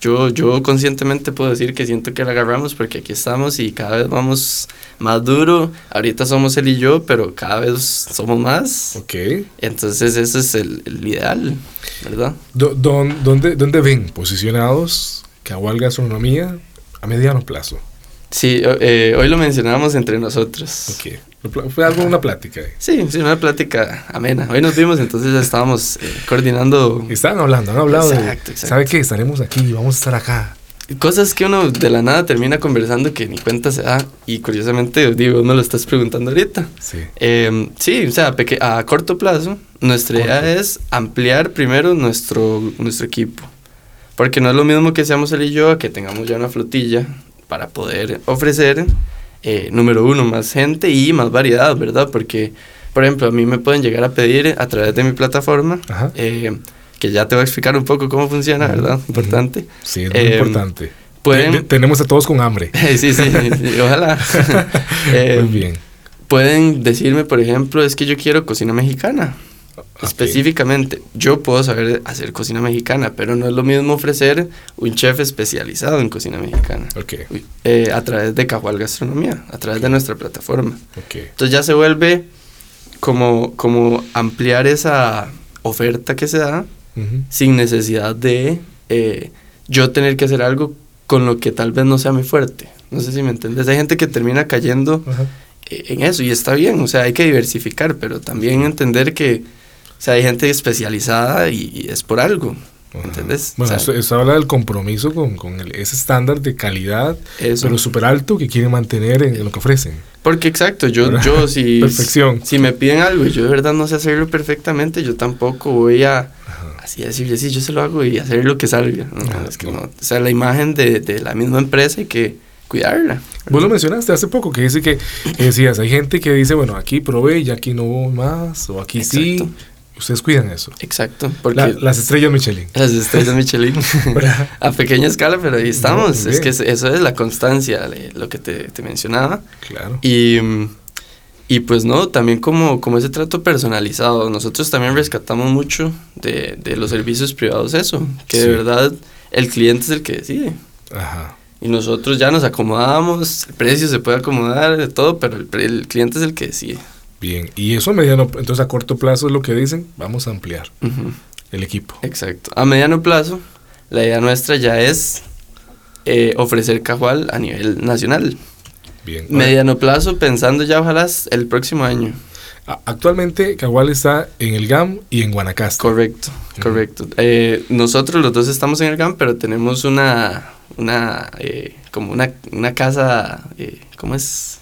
Yo, yo conscientemente puedo decir que siento que la agarramos porque aquí estamos y cada vez vamos más duro. Ahorita somos él y yo, pero cada vez somos más. Ok. Entonces ese es el, el ideal, ¿verdad? Do- don- ¿dónde, ¿Dónde ven posicionados Cagual Gastronomía a mediano plazo? Sí, eh, hoy lo mencionábamos entre nosotros. Ok. Fue algo, una plática. Sí, sí, una plática amena. Hoy nos vimos, entonces ya estábamos eh, coordinando Estaban hablando, han hablado Exacto, de. exacto. ¿Sabe qué? Estaremos aquí, vamos a estar acá. cosas que uno de la nada termina conversando que ni cuenta se da. Y curiosamente, digo, me lo estás preguntando ahorita. Sí. Eh, sí, o sea, a corto plazo, nuestra idea Corto. es ampliar primero nuestro, nuestro equipo. Porque no es lo mismo que seamos él y yo, a que tengamos ya una flotilla para poder ofrecer, eh, número uno, más gente y más variedad, ¿verdad? Porque, por ejemplo, a mí me pueden llegar a pedir a través de mi plataforma, eh, que ya te voy a explicar un poco cómo funciona, ¿verdad? Importante. Sí, es muy Eh, importante. Pueden... Te- tenemos a todos con hambre. sí, sí, sí, ojalá. Eh, muy bien. Pueden decirme, por ejemplo, es que yo quiero cocina mexicana. Específicamente, yo puedo saber hacer cocina mexicana, pero no es lo mismo ofrecer un chef especializado en cocina mexicana. Ok, Uy, eh, a través de Cajual Gastronomía, a través de nuestra plataforma. Entonces ya se vuelve como, como ampliar esa oferta que se da sin necesidad de eh, yo tener que hacer algo con lo que tal vez no sea muy fuerte. No sé si me entiendes. Hay gente que termina cayendo eh, en eso y está bien, o sea, hay que diversificar, pero también entender que, o sea, hay gente especializada y, y es por algo. ¿entendés? Bueno, O sea, esto habla del compromiso con, con el- ese estándar de calidad, eso. pero súper alto que quieren mantener en, en lo que ofrecen. Porque exacto, yo, ¿Verdad? yo si, Perfección. si me piden algo y yo de verdad no sé hacerlo perfectamente, yo tampoco voy a Ajá. así decirle, sí, yo se lo hago y hacer lo que salga. No, Ah, es que no. no. O sea, la imagen de, de la misma empresa hay que cuidarla. Vos lo mencionaste hace poco, que dice que, que decías, hay gente que dice, bueno, aquí probé y aquí no más, o aquí sí. Ustedes cuidan eso. Exacto, porque La- las estrellas Michelin. las estrellas Michelin a pequeña escala, pero ahí estamos. es que es- eso es la constancia, lo que te, te mencionaba. Claro. Y, y pues no, también como, como ese trato personalizado. Nosotros también rescatamos mucho de, de los servicios privados eso, que Sí. de verdad el cliente es el que decide. Ajá. Y nosotros ya nos acomodamos, el precio se puede acomodar, todo, pero el, el cliente es el que decide. Bien. Y eso a mediano, entonces a corto plazo es lo que dicen, vamos a ampliar el equipo. Exacto. A mediano plazo, la idea nuestra ya es eh, ofrecer Cajual a nivel nacional. Bien. Ahora, Mediano plazo, pensando ya ojalá el próximo año. Actualmente Cagual está en el GAM y en Guanacaste. Correcto, correcto. Eh, nosotros los dos estamos en el GAM, pero tenemos una, una eh, como una, una casa, eh, ¿cómo es?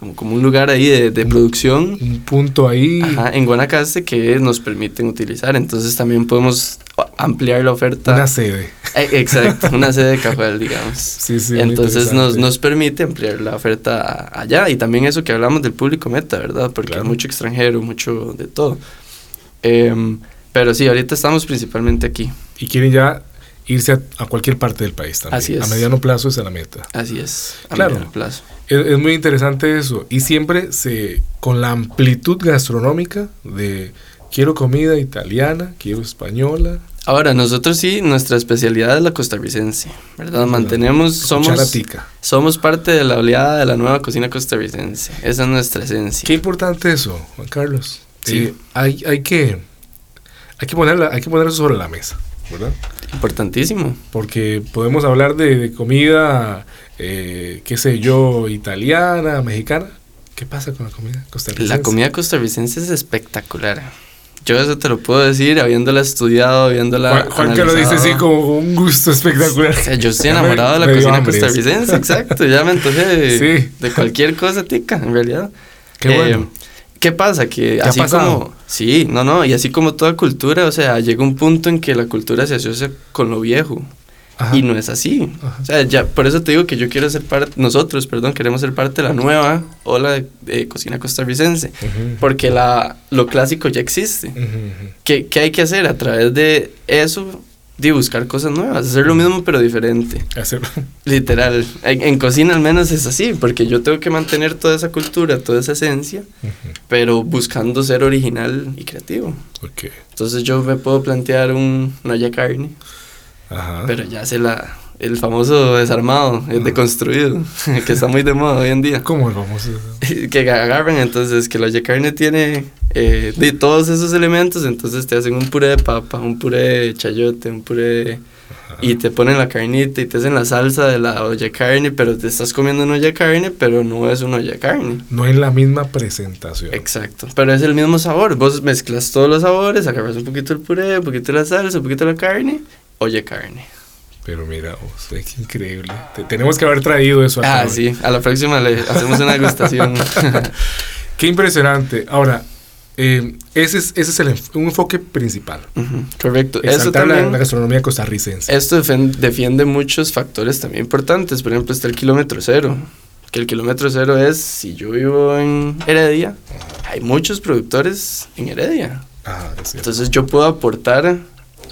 Como, como un lugar ahí de, de producción Un punto ahí. ajá, en Guanacaste que nos permiten utilizar. Entonces también podemos ampliar la oferta. Una sede. Eh, exacto, una sede de Cajuel, digamos. Sí, sí. Entonces nos, nos permite ampliar la oferta allá y también eso que hablamos del público meta, ¿verdad? Porque Claro. hay mucho extranjero, mucho de todo. Em, pero sí, ahorita estamos principalmente aquí. Y quieren ya irse a, a cualquier parte del país también. Así es. A mediano plazo esa es la meta. Así es, a Claro. mediano plazo. Es, es muy interesante eso. Y siempre se, con la amplitud gastronómica de quiero comida italiana, quiero española. Ahora, nosotros sí, nuestra especialidad es la costarricense, ¿verdad? Mantenemos, somos, somos parte de la oleada de la nueva cocina costarricense. Esa es nuestra esencia. Qué importante eso, Juan Carlos. Sí. Eh, hay, hay que hay que ponerla, hay que poner eso sobre la mesa, ¿verdad? Importantísimo. Porque podemos hablar de, de comida, eh, qué sé yo, italiana, mexicana. ¿Qué pasa con la comida costarricense? La comida costarricense es espectacular. Yo eso te lo puedo decir, habiéndola estudiado, habiéndola. Juan, que lo dice así como con un gusto espectacular. O sea, yo estoy enamorado de la cocina hambre costarricense, exacto. Ya me antojé de, Sí. de cualquier cosa tica, en realidad. Qué Eh, bueno. ¿Qué pasa? Que así como. Sí, no, no. Y así como toda cultura, o sea, llega un punto en que la cultura se asocia con lo viejo. Y no es así. O sea, ya, por eso te digo que yo quiero ser parte, nosotros, perdón, queremos ser parte de la nueva ola de, cocina costarricense. Porque la, lo clásico ya existe. ¿Qué, ¿Qué, hay que hacer? A través de eso, de buscar cosas nuevas, hacer lo mismo pero diferente. Hacerlo. Literal. En, cocina al menos es así, porque yo tengo que mantener toda esa cultura, toda esa esencia, pero buscando ser original y creativo. Okay. Entonces yo me puedo plantear un olla carne, Ajá. pero ya se la el famoso desarmado, el deconstruido, que está muy de moda hoy en día. ¿Cómo el famoso? que agarran entonces que la carne tiene eh, de todos esos elementos, entonces te hacen un puré de papa, un puré de chayote, un puré y te ponen la carnita y te hacen la salsa de la olla carne, pero te estás comiendo una olla carne, pero no es una olla carne. No es la misma presentación. Exacto, pero es el mismo sabor. Vos mezclas todos los sabores, agarras un poquito el puré, un poquito la salsa, un poquito la carne, olla carne. Pero mira, oh, es increíble. tenemos que haber traído eso acá. Ah, sí. A la próxima le hacemos una degustación. Qué impresionante. Ahora, eh, ese es, ese es el, un enfoque principal. correcto. Eso también, la, gastronomía costarricense. Esto defiende, muchos factores también importantes. Por ejemplo, está el kilómetro cero. Que el kilómetro cero es, si yo vivo en Heredia, hay muchos productores en Heredia. Ah, Entonces yo puedo aportar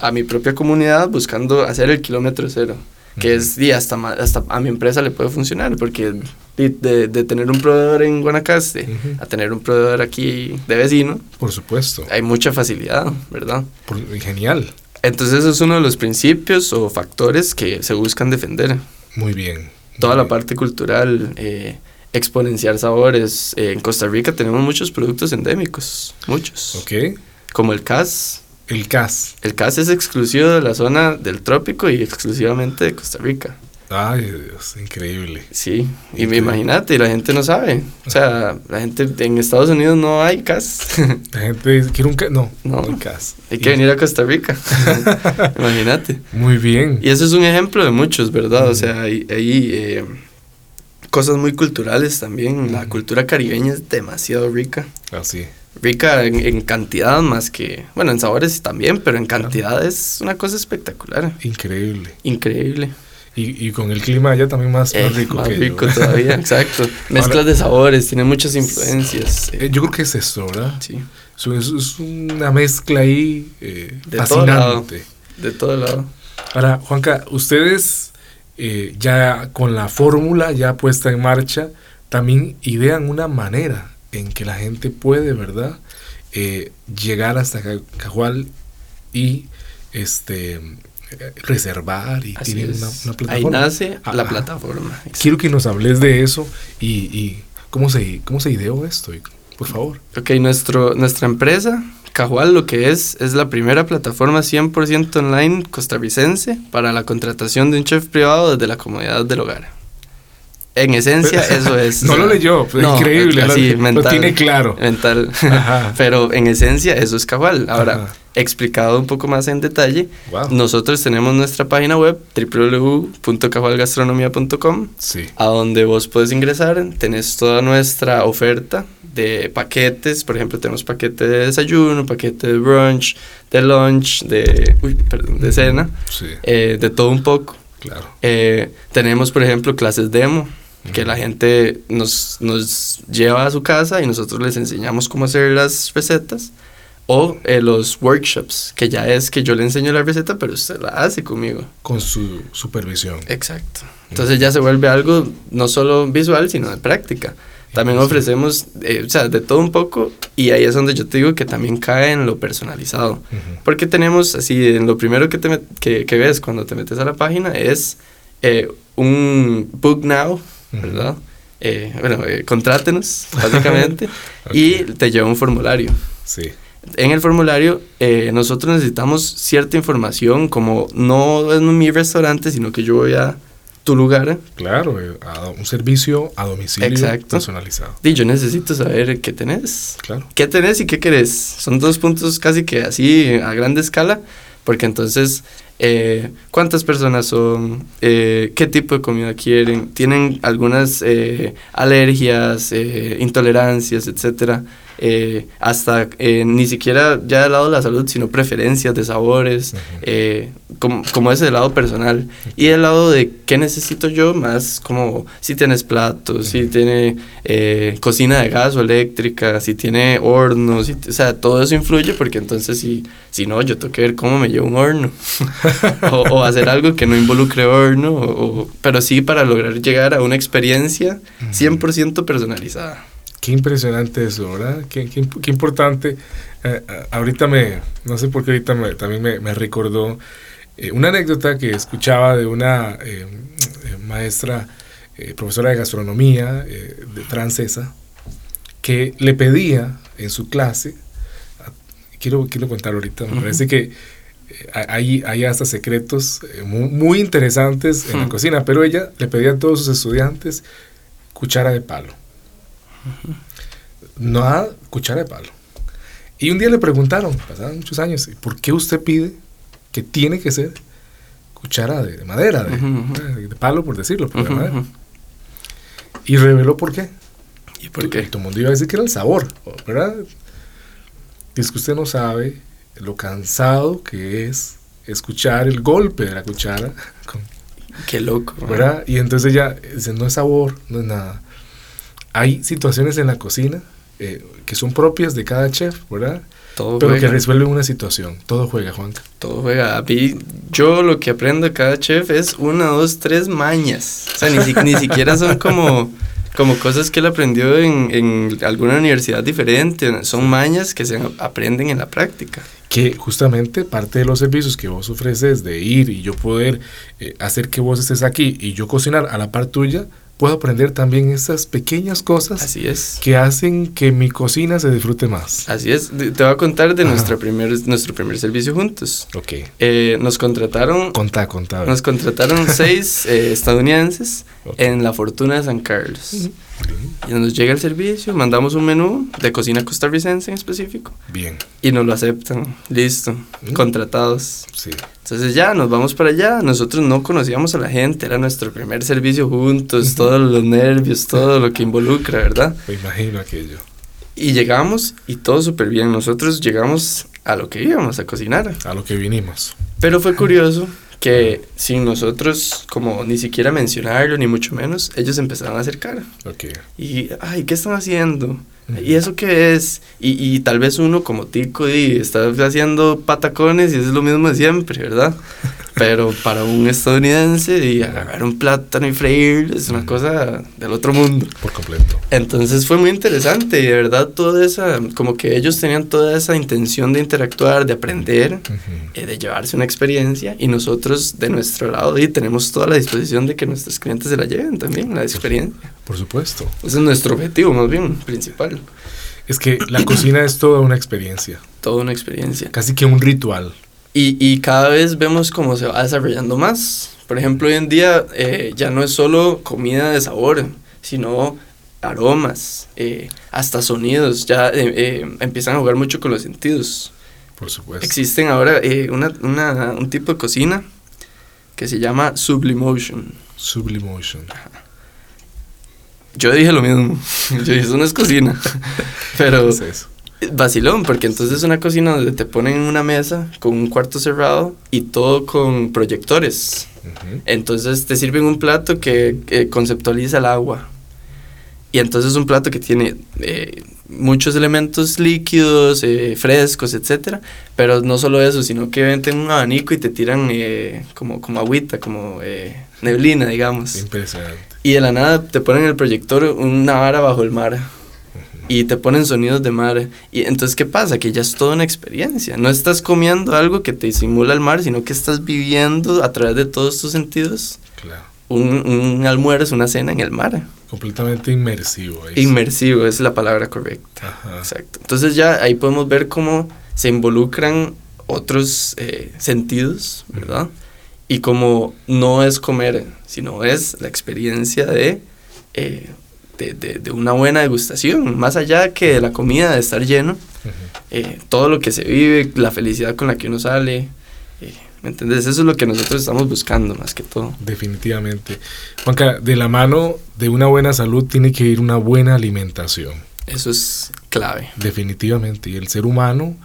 a mi propia comunidad buscando hacer el kilómetro cero. Que es, y hasta, hasta a mi empresa le puede funcionar, porque de, de, tener un proveedor en Guanacaste a tener un proveedor aquí de vecino. Por supuesto. Hay mucha facilidad, ¿verdad? genial. Entonces, eso es uno de los principios o factores que se buscan defender. Muy bien. Toda la parte cultural, eh, exponenciar sabores. Eh, en Costa Rica tenemos muchos productos endémicos, muchos. Ok. Como el CAS, el CAS. El CAS es exclusivo de la zona del trópico y exclusivamente de Costa Rica. Ay, Dios, increíble. Sí, y me imagínate, la gente no sabe. O sea, la gente en Estados Unidos no hay CAS. La gente dice, quiero un CAS. No, no, hay CAS. Hay que venir a Costa Rica. imagínate. Muy bien. Y eso es un ejemplo de muchos, ¿verdad? O sea, hay, eh, cosas muy culturales también. La cultura caribeña es demasiado rica. Así. Ah, rica en, cantidad más que, bueno, en sabores también, pero en cantidad es una cosa espectacular. Increíble. Increíble. Y, con el clima allá también más, eh, rico. Más rico todavía, exacto. Mezclas de sabores, tiene muchas influencias. Eh, yo creo que es esto, ¿verdad? Sí. Es, una mezcla ahí eh, de fascinante. Todo lado, de todo lado. Ahora, Juanca, ustedes ya con la fórmula ya puesta en marcha, también idean una manera en que la gente puede, ¿verdad? Eh, llegar hasta Cajual y este reservar y tiene una, plataforma. Ahí nace la plataforma. Quiero que nos hables de eso y, y, cómo se cómo se ideó esto, por favor. Ok, nuestro, nuestra empresa, Cajual, lo que es, es la primera plataforma 100% online costarricense para la contratación de un chef privado desde la comodidad del hogar en esencia eso es. no lo leyó, pues, increíble. Así, lo, mental, tiene claro. Mental. Pero en esencia eso es cabal. Ahora, explicado un poco más en detalle, nosotros tenemos nuestra página web www.cabalgastronomía.com, sí. a donde vos puedes ingresar, tenés toda nuestra oferta de paquetes, por ejemplo, tenemos paquete de desayuno, paquete de brunch, de lunch, de, uy, perdón, de cena, eh, de todo un poco. Claro. Eh, tenemos, por ejemplo, clases demo que la gente nos, nos lleva a su casa y nosotros les enseñamos cómo hacer las recetas. O eh, los workshops, que ya es que yo le enseño la receta, pero usted la hace conmigo. Con su supervisión. Exacto. Entonces ya se vuelve algo no solo visual, sino de práctica. También ofrecemos, eh, o sea, de todo un poco, y ahí es donde yo te digo que también cae en lo personalizado. Porque tenemos, así, en lo primero que, te que, que, ves cuando te metes a la página es eh, un Book Now, ¿verdad? Eh, bueno, eh, contrátenos, básicamente, y te lleva un formulario. Sí. En el formulario eh, nosotros necesitamos cierta información, como no en mi restaurante, sino que yo voy a tu lugar. Claro, un servicio a domicilio personalizado. Y yo necesito saber qué tenés. Claro. ¿Qué tenés y qué querés? Son dos puntos casi que así a grande escala, porque entonces eh, cuántas personas son, eh, qué tipo de comida quieren, tienen algunas eh, alergias, intolerancias, etcétera. Eh, hasta eh, ni siquiera ya del lado de la salud, sino preferencias de sabores, eh, como, como ese lado personal. Y el lado de qué necesito yo, más como si tienes platos, si tiene cocina de gas o eléctrica, si tiene hornos, o sea, todo eso influye porque entonces si, si no, yo tengo que ver cómo me llevo un horno. O, hacer algo que no involucre horno, o, pero sí para lograr llegar a una experiencia 100% personalizada. Qué impresionante eso, ¿verdad? Qué, qué, importante. Eh, eh, ahorita me, no sé por qué ahorita también me, me recordó eh, una anécdota que escuchaba de una maestra, profesora de gastronomía de francesa, que le pedía en su clase, quiero, quiero contar ahorita, me parece que hay, hay hasta secretos muy, muy, interesantes en la cocina, pero ella le pedía a todos sus estudiantes cuchara de palo. No a cuchara de palo. Y un día le preguntaron, pasaron muchos años, ¿por qué usted pide que tiene que ser cuchara de, madera, de, palo por decirlo, Y reveló por qué. ¿Y por qué? Todo el mundo iba a decir que era el sabor, ¿verdad? Y es que usted no sabe lo cansado que es escuchar el golpe de la cuchara. Qué loco. ¿Verdad? Y entonces ella dice, no es sabor, no es nada hay situaciones en la cocina eh, que son propias de cada chef, ¿verdad? Todo Pero que resuelven una situación. Todo juega, Juanca. Todo juega. A mí, yo lo que aprendo de cada chef es una, dos, tres mañas. O sea, ni, ni siquiera son como, como cosas que él aprendió en, en, alguna universidad diferente. Son mañas que se aprenden en la práctica. Que justamente parte de los servicios que vos ofreces de ir y yo poder eh, hacer que vos estés aquí y yo cocinar a la par tuya, puedo aprender también esas pequeñas cosas Así es. que hacen que mi cocina se disfrute más. Así es. Te voy a contar de nuestro primer, nuestro primer servicio juntos. Ok. Eh, nos contrataron... Contá, contá. Nos contrataron seis eh, estadounidenses en La Fortuna de San Carlos. Y nos llega el servicio, mandamos un menú de cocina costarricense en específico. Bien. Y nos lo aceptan. Listo. Mm. Contratados. Sí. Entonces ya nos vamos para allá. Nosotros no conocíamos a la gente, era nuestro primer servicio juntos, todos los nervios, todo lo que involucra, ¿verdad? Me imagino aquello. Y llegamos y todo súper bien. Nosotros llegamos a lo que íbamos a cocinar. A lo que vinimos. Pero fue curioso que sin nosotros como ni siquiera mencionarlo ni mucho menos, ellos empezaron a acercar. Okay. Y, ay, ¿qué están haciendo? ¿Y eso qué es? Y, y tal vez uno como tico y está haciendo patacones y es lo mismo de siempre, ¿verdad? Pero para un estadounidense y agarrar un plátano y freír es una cosa del otro mundo. Por completo. Entonces fue muy interesante y de verdad toda esa, como que ellos tenían toda esa intención de interactuar, de aprender, eh, de llevarse una experiencia y nosotros de nuestro lado y tenemos toda la disposición de que nuestros clientes se la lleven también, la experiencia. Por supuesto. Ese es nuestro objetivo más bien principal. Es que la cocina es toda una experiencia. Toda una experiencia. Casi que un ritual. Y, y, cada vez vemos cómo se va desarrollando más. Por ejemplo, hoy en día eh, ya no es solo comida de sabor, sino aromas, eh, hasta sonidos. Ya eh, empiezan a jugar mucho con los sentidos. Por supuesto. Existen ahora una, una, un tipo de cocina que se llama sublimotion. Sublimotion. Yo dije lo mismo. Yo dije, eso no es cocina. Pero. ¿Qué es eso? Vacilón, porque entonces es una cocina donde te ponen en una mesa con un cuarto cerrado y todo con proyectores. Entonces te sirven un plato que conceptualiza el agua. Y entonces un plato que tiene eh, muchos elementos líquidos, eh, frescos, etcétera, pero no solo eso, sino que venden un abanico y te tiran eh, como, como agüita, como neblina, digamos. Impresionante. Y de la nada te ponen el proyector una vara bajo el mar y te ponen sonidos de mar. Y entonces, ¿qué pasa? Que ya es toda una experiencia. No estás comiendo algo que te simula el mar, sino que estás viviendo a través de todos tus sentidos claro. un, un almuerzo, una cena en el mar. Completamente inmersivo. Inmersivo, es la palabra correcta. Exacto. Entonces ya ahí podemos ver cómo se involucran otros eh, sentidos, ¿verdad? Y como no es comer, sino es la experiencia de eh, de, de, una buena degustación, más allá que de la comida, de estar lleno, eh, todo lo que se vive, la felicidad con la que uno sale, eh, ¿me entiendes? Eso es lo que nosotros estamos buscando más que todo. Definitivamente. Juanca, de la mano de una buena salud tiene que ir una buena alimentación. Eso es clave. Definitivamente. Y el ser humano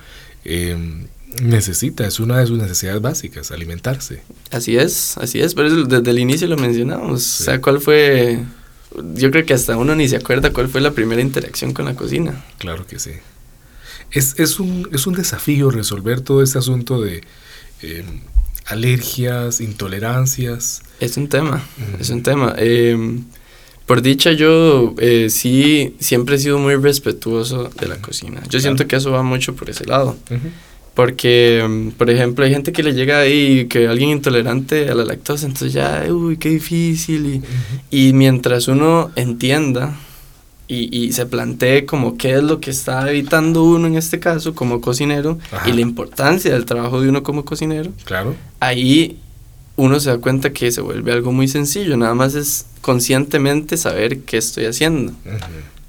eh, necesita, es una de sus necesidades básicas, alimentarse. Así es, así es. Pero desde el inicio lo mencionamos. O sea, ¿cuál fue yo creo que hasta uno ni se acuerda cuál fue la primera interacción con la cocina. Claro que sí. Es, es, un, es un desafío resolver todo este asunto de eh, alergias, intolerancias. Es un tema, es un tema. Em, por dicha yo eh, sí siempre he sido muy respetuoso de la cocina. Yo siento que eso va mucho por ese lado. Porque, mm, por ejemplo, hay gente que le llega ahí, que alguien intolerante a la lactosa, entonces ya, uy, qué difícil. Y, y mientras uno entienda y, y, se plantee como qué es lo que está evitando uno en este caso como cocinero y la importancia del trabajo de uno como cocinero, claro. ahí uno se da cuenta que se vuelve algo muy sencillo, nada más es conscientemente saber qué estoy haciendo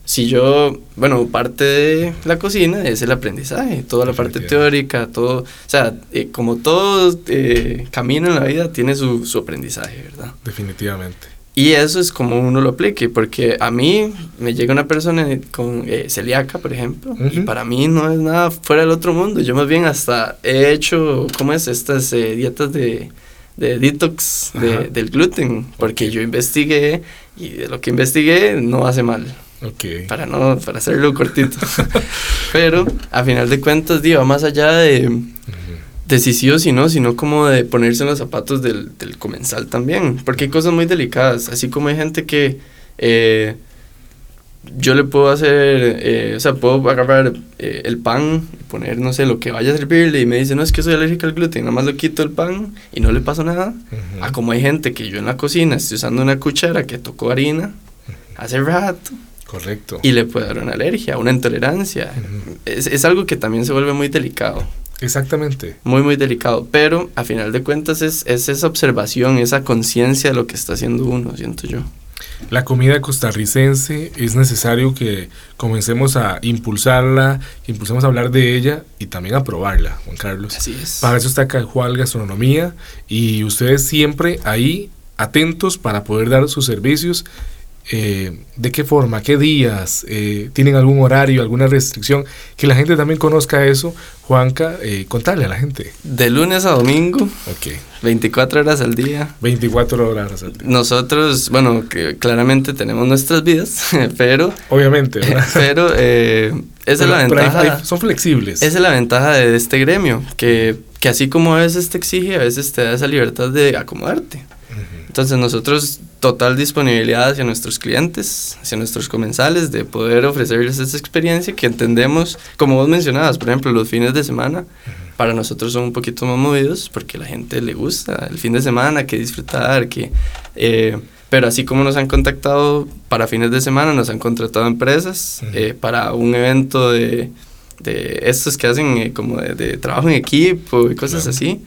si yo, bueno, parte de la cocina es el aprendizaje, toda la parte teórica, todo, o sea, eh, como todo eh, camino en la vida tiene su, su, aprendizaje, ¿verdad? Definitivamente. Y eso es como uno lo aplique, porque a mí me llega una persona con eh, celíaca, por ejemplo, y para mí no es nada fuera del otro mundo. Yo más bien hasta he hecho, ¿cómo es? Estas dietas de, de detox de, del gluten, porque yo investigué y de lo que investigué no hace mal. Para no, para hacerlo cortito. Pero a final de cuentas, digo, más allá de, de si sí o si no, sino como de ponerse en los zapatos del, del comensal también. Porque hay cosas muy delicadas. Así como hay gente que eh, yo le puedo hacer, eh, o sea, puedo agarrar eh, el pan y poner, no sé, lo que vaya a servirle y me dice, no, es que soy alérgico al gluten, nada más lo quito el pan y no le pasa nada. A como hay gente que yo en la cocina estoy usando una cuchara que tocó harina hace rato Correcto. Y le puede dar una alergia, una intolerancia. es, es, algo que también se vuelve muy delicado. Exactamente. Muy, muy delicado. Pero a final de cuentas es, es esa observación, esa conciencia de lo que está haciendo uno, siento yo. La comida costarricense es necesario que comencemos a impulsarla, que impulsemos a hablar de ella y también a probarla, Juan Carlos. Así es. Para eso está Cajual Gastronomía y ustedes siempre ahí atentos para poder dar sus servicios eh, de qué forma, qué días, eh, tienen algún horario, alguna restricción, que la gente también conozca eso. Juanca, eh, contarle a la gente. De lunes a domingo. Ok. 24 horas al día. 24 horas al día. Nosotros, bueno, que claramente tenemos nuestras vidas, pero... Obviamente, ¿verdad? Pero esa es la ventaja... son flexibles. Esa es la ventaja de este gremio, que, que así como a veces te exige, a veces te da esa libertad de acomodarte. Entonces nosotros total disponibilidad hacia nuestros clientes, hacia nuestros comensales, de poder ofrecerles esa experiencia que entendemos, como vos mencionabas, por ejemplo, los fines de semana, para nosotros son un poquito más movidos porque la gente le gusta el fin de semana, que disfrutar, que... Eh, pero así como nos han contactado para fines de semana, nos han contratado empresas eh, para un evento de, de estos que hacen eh, como de, trabajo en equipo y cosas así,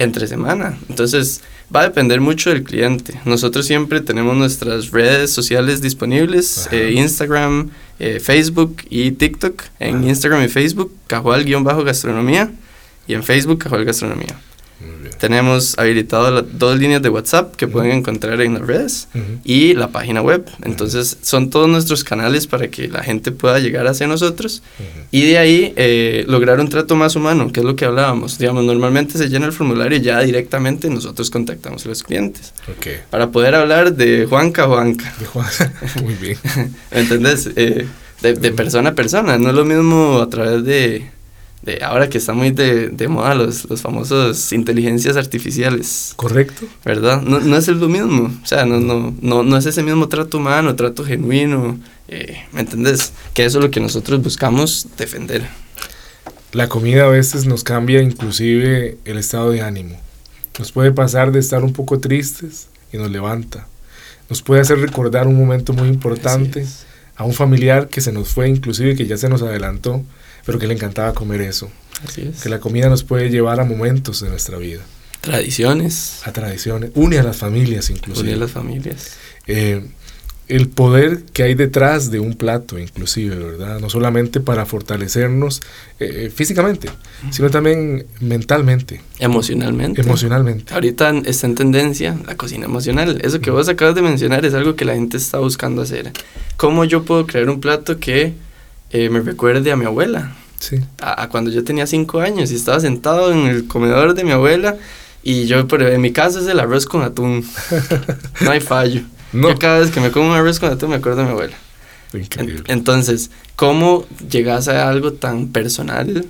entre semana. Entonces Va a depender mucho del cliente. Nosotros siempre tenemos nuestras redes sociales disponibles, eh, Instagram, eh, Facebook y TikTok. En Instagram y Facebook, Cajual-gastronomía y en Facebook, Cajual Gastronomía. Tenemos habilitado dos líneas de WhatsApp que pueden encontrar en las redes y la página web. Entonces son todos nuestros canales para que la gente pueda llegar hacia nosotros y de ahí eh, lograr un trato más humano, que es lo que hablábamos. Digamos, normalmente se llena el formulario y ya directamente nosotros contactamos a los clientes. Para poder hablar de Juanca Juanca. De Juanca. Muy bien. ¿Entendés? Eh, de, de persona a persona. No es lo mismo a través de de ahora que está muy de, de moda los, los famosos inteligencias artificiales. Correcto. ¿Verdad? No, no es lo mismo. O sea, no, no, no, no es ese mismo trato humano, trato genuino. Eh, ¿Me entendés? Que eso es lo que nosotros buscamos defender. La comida a veces nos cambia inclusive el estado de ánimo. Nos puede pasar de estar un poco tristes y nos levanta. Nos puede hacer recordar un momento muy importante a un familiar que se nos fue, inclusive que ya se nos adelantó pero que le encantaba comer eso. Así es. Que la comida nos puede llevar a momentos de nuestra vida. Tradiciones. A tradiciones. Une a las familias inclusive. Une a las familias. Eh, el poder que hay detrás de un plato, inclusive, ¿verdad? No solamente para fortalecernos eh, físicamente, sino también mentalmente. Emocionalmente. Emocionalmente. Ahorita está en tendencia la cocina emocional. Eso que vos acabas de mencionar es algo que la gente está buscando hacer. ¿Cómo yo puedo crear un plato que eh, me recuerde a mi abuela. Sí. A, cuando yo tenía cinco años y estaba sentado en el comedor de mi abuela y yo, en mi caso es el arroz con atún. no hay fallo. No. Yo cada vez que me como un arroz con atún me acuerdo de mi abuela. Increíble. entonces, ¿cómo llegas a algo tan personal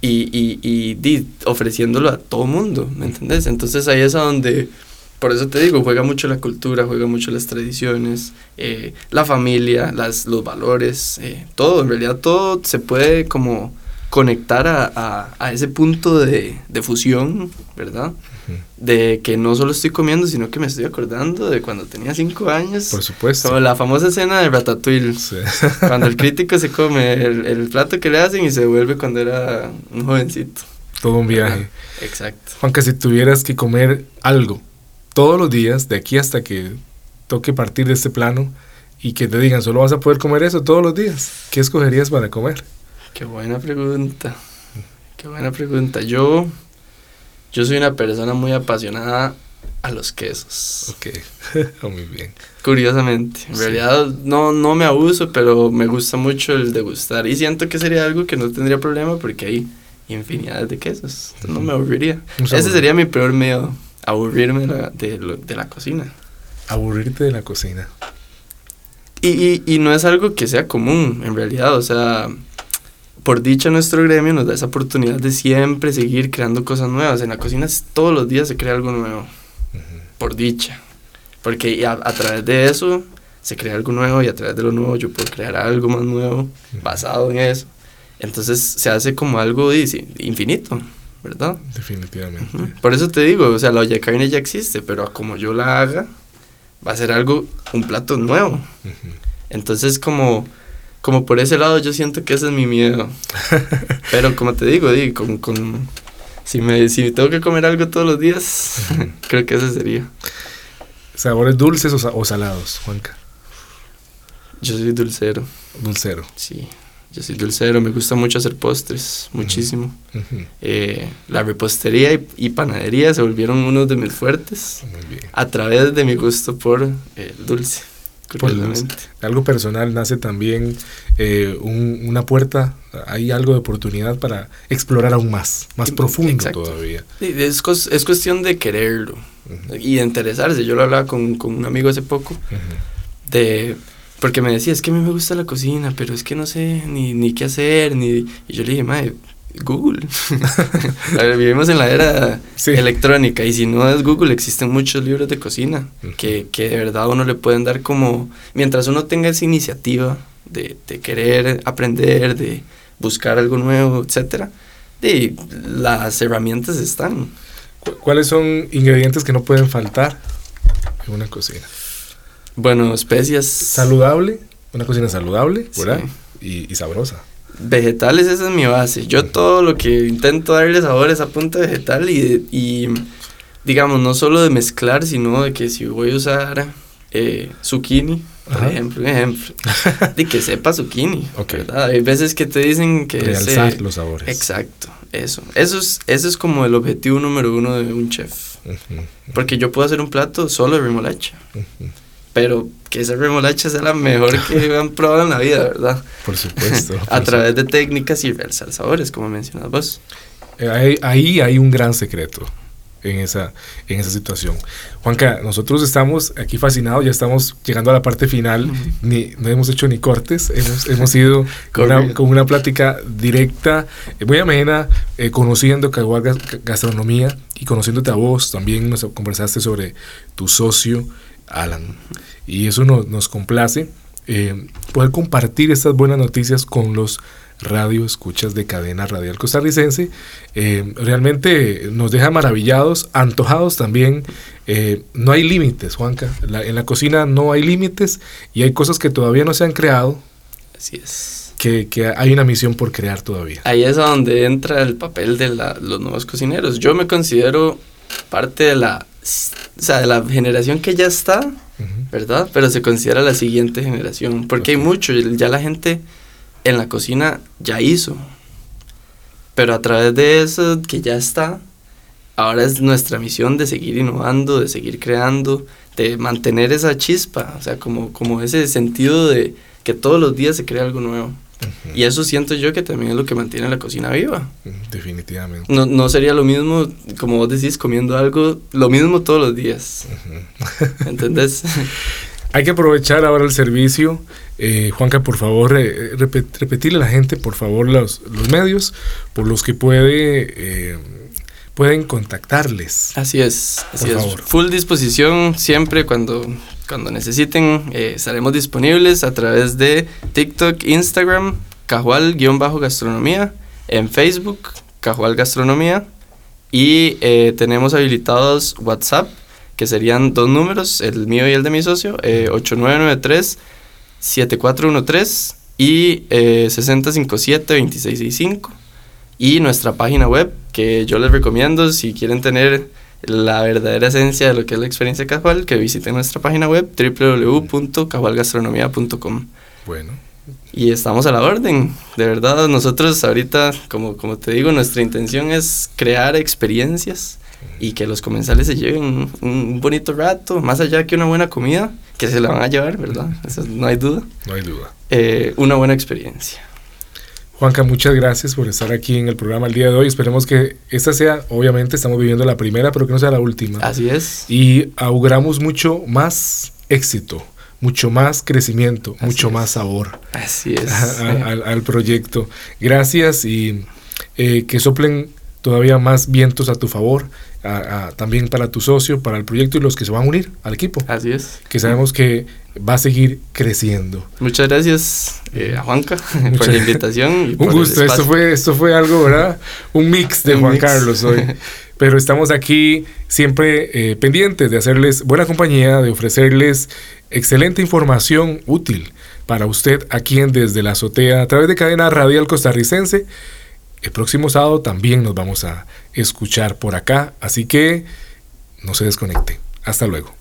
y, y, y, ofreciéndolo a todo mundo? ¿Me entendés? Entonces ahí es a donde por eso te digo, juega mucho la cultura, juega mucho las tradiciones, eh, la familia, las, los valores, eh, todo, en realidad todo se puede como conectar a, a, ese punto de, de, fusión, ¿verdad? De que no solo estoy comiendo, sino que me estoy acordando de cuando tenía cinco años. Por supuesto. Como la famosa escena de Ratatouille. Cuando el crítico se come el, el, plato que le hacen y se vuelve cuando era un jovencito. Todo un viaje. Exacto. Aunque si tuvieras que comer algo todos los días, de aquí hasta que toque partir de este plano, y que te digan, solo vas a poder comer eso todos los días, ¿qué escogerías para comer? Qué buena pregunta. Qué buena pregunta. Yo, yo soy una persona muy apasionada a los quesos. Ok, muy bien. Curiosamente, en realidad no, no me abuso, pero me gusta mucho el degustar. Y siento que sería algo que no tendría problema porque hay infinidad de quesos. Entonces no me aburriría. Ese sería mi peor miedo aburrirme de la, de, la cocina. Aburrirte de la cocina. Y, y, y, no es algo que sea común, en realidad. O sea, por dicha nuestro gremio nos da esa oportunidad de siempre seguir creando cosas nuevas. En la cocina todos los días se crea algo nuevo. Por dicha. Porque a, a, través de eso se crea algo nuevo y a través de lo nuevo yo puedo crear algo más nuevo basado en eso. Entonces se hace como algo infinito. ¿Verdad? Definitivamente. Por eso te digo, o sea, la olla de carne ya existe, pero como yo la haga, va a ser algo, un plato nuevo. Entonces, como, como por ese lado, yo siento que ese es mi miedo. pero como te digo, con, con, si, me, si tengo que comer algo todos los días, creo que ese sería. ¿Sabores dulces o, o salados, Juanca? Yo soy dulcero. Dulcero. Sí. Yo soy dulcero, me gusta mucho hacer postres, muchísimo. Eh, la repostería y, panadería se volvieron uno de mis fuertes a través de mi gusto por el dulce. Algo personal nace también eh, una puerta, hay algo de oportunidad para explorar aún más, más profundo todavía. es, es cuestión de quererlo y de interesarse. Yo lo hablaba con, con un amigo hace poco de porque me decía, es que a mí me gusta la cocina, pero es que no sé ni, ni qué hacer, ni... Y yo le dije, madre, Google. vivimos en la era electrónica y si no es Google existen muchos libros de cocina que, que, de verdad uno le pueden dar como, mientras uno tenga esa iniciativa de, de querer aprender, de buscar algo nuevo, etc. Y las herramientas están. ¿Cuáles son ingredientes que no pueden faltar en una cocina? Bueno, especias. Saludable, una cocina saludable, ¿verdad? Y, y, sabrosa. Vegetales, esa es mi base. Yo todo lo que intento darle sabor es a punta vegetal y, y, digamos, no solo de mezclar, sino de que si voy a usar eh, zucchini, por ejemplo, un ejemplo, de que sepa zucchini, ¿verdad? Hay veces que te dicen que... Realzar los sabores. Exacto, eso. Eso es, eso es como el objetivo número uno de un chef. Porque yo puedo hacer un plato solo de remolacha pero que esa remolacha sea la mejor que han probado en la vida, ¿verdad? Por supuesto. a través de técnicas y realzar sabores, como mencionas vos. Eh, ahí, hay un gran secreto en esa, en esa situación. Juanca, nosotros estamos aquí fascinados, ya estamos llegando a la parte final, ni, no hemos hecho ni cortes, hemos, hemos ido con, una, con, una, plática directa, eh, muy amena, eh, conociendo Caguar Gastronomía y conociéndote a vos, también nos conversaste sobre tu socio, Alan. Y eso nos complace eh, poder compartir estas buenas noticias con los radio escuchas de cadena radial costarricense. Eh, realmente nos deja maravillados, antojados también. Eh, no hay límites, Juanca. en la cocina no hay límites y hay cosas que todavía no se han creado. Así es. Que, que hay una misión por crear todavía. Ahí es donde entra el papel de los nuevos cocineros. Yo me considero parte de la o sea, de la generación que ya está, ¿verdad? Pero se considera la siguiente generación, porque hay mucho, ya la gente en la cocina ya hizo, pero a través de eso que ya está, ahora es nuestra misión de seguir innovando, de seguir creando, de mantener esa chispa, o sea, como, como ese sentido de que todos los días se crea algo nuevo. Y eso siento yo que también es lo que mantiene la cocina viva. Definitivamente. No, no sería lo mismo, como vos decís, comiendo algo, lo mismo todos los días. ¿Entendés? Hay que aprovechar ahora el servicio. Eh, Juanca, por favor, repetirle a la gente, por favor, los, los medios por los que puede... Eh, pueden contactarles. Así es, así es. Full disposición siempre cuando, cuando necesiten. Eh, estaremos disponibles a través de TikTok, Instagram, Cajual-gastronomía, en Facebook, Cajual Gastronomía. Y eh, tenemos habilitados WhatsApp, que serían dos números, el mío y el de mi socio, 8993-7413 eh, y 6057-2665 y nuestra página web que yo les recomiendo si quieren tener la verdadera esencia de lo que es la experiencia casual, que visiten nuestra página web www.casualgastronomía.com. Bueno. Y estamos a la orden, de verdad, nosotros ahorita, como, como te digo, nuestra intención es crear experiencias y que los comensales se lleven un, bonito rato, más allá que una buena comida, que se la van a llevar, ¿verdad? Eso no hay duda. No hay duda. Eh, una buena experiencia. Juanca, muchas gracias por estar aquí en el programa el día de hoy. Esperemos que esta sea, obviamente estamos viviendo la primera, pero que no sea la última. Así es. Y auguramos mucho más éxito, mucho más crecimiento, mucho más sabor. Así es. al, proyecto. Gracias y eh, que soplen todavía más vientos a tu favor, también para tu socio, para el proyecto y los que se van a unir al equipo. Así es. Que sabemos que va a seguir creciendo. Muchas gracias eh, a Juanca por la invitación. Un gusto, esto fue, esto fue algo, ¿verdad? Un mix de Juan Carlos hoy. Pero estamos aquí siempre eh, pendientes de hacerles buena compañía, de ofrecerles excelente información útil para usted aquí en Desde la Azotea a través de cadena radial costarricense. El próximo sábado también nos vamos a escuchar por acá, así que no se desconecte. Hasta luego.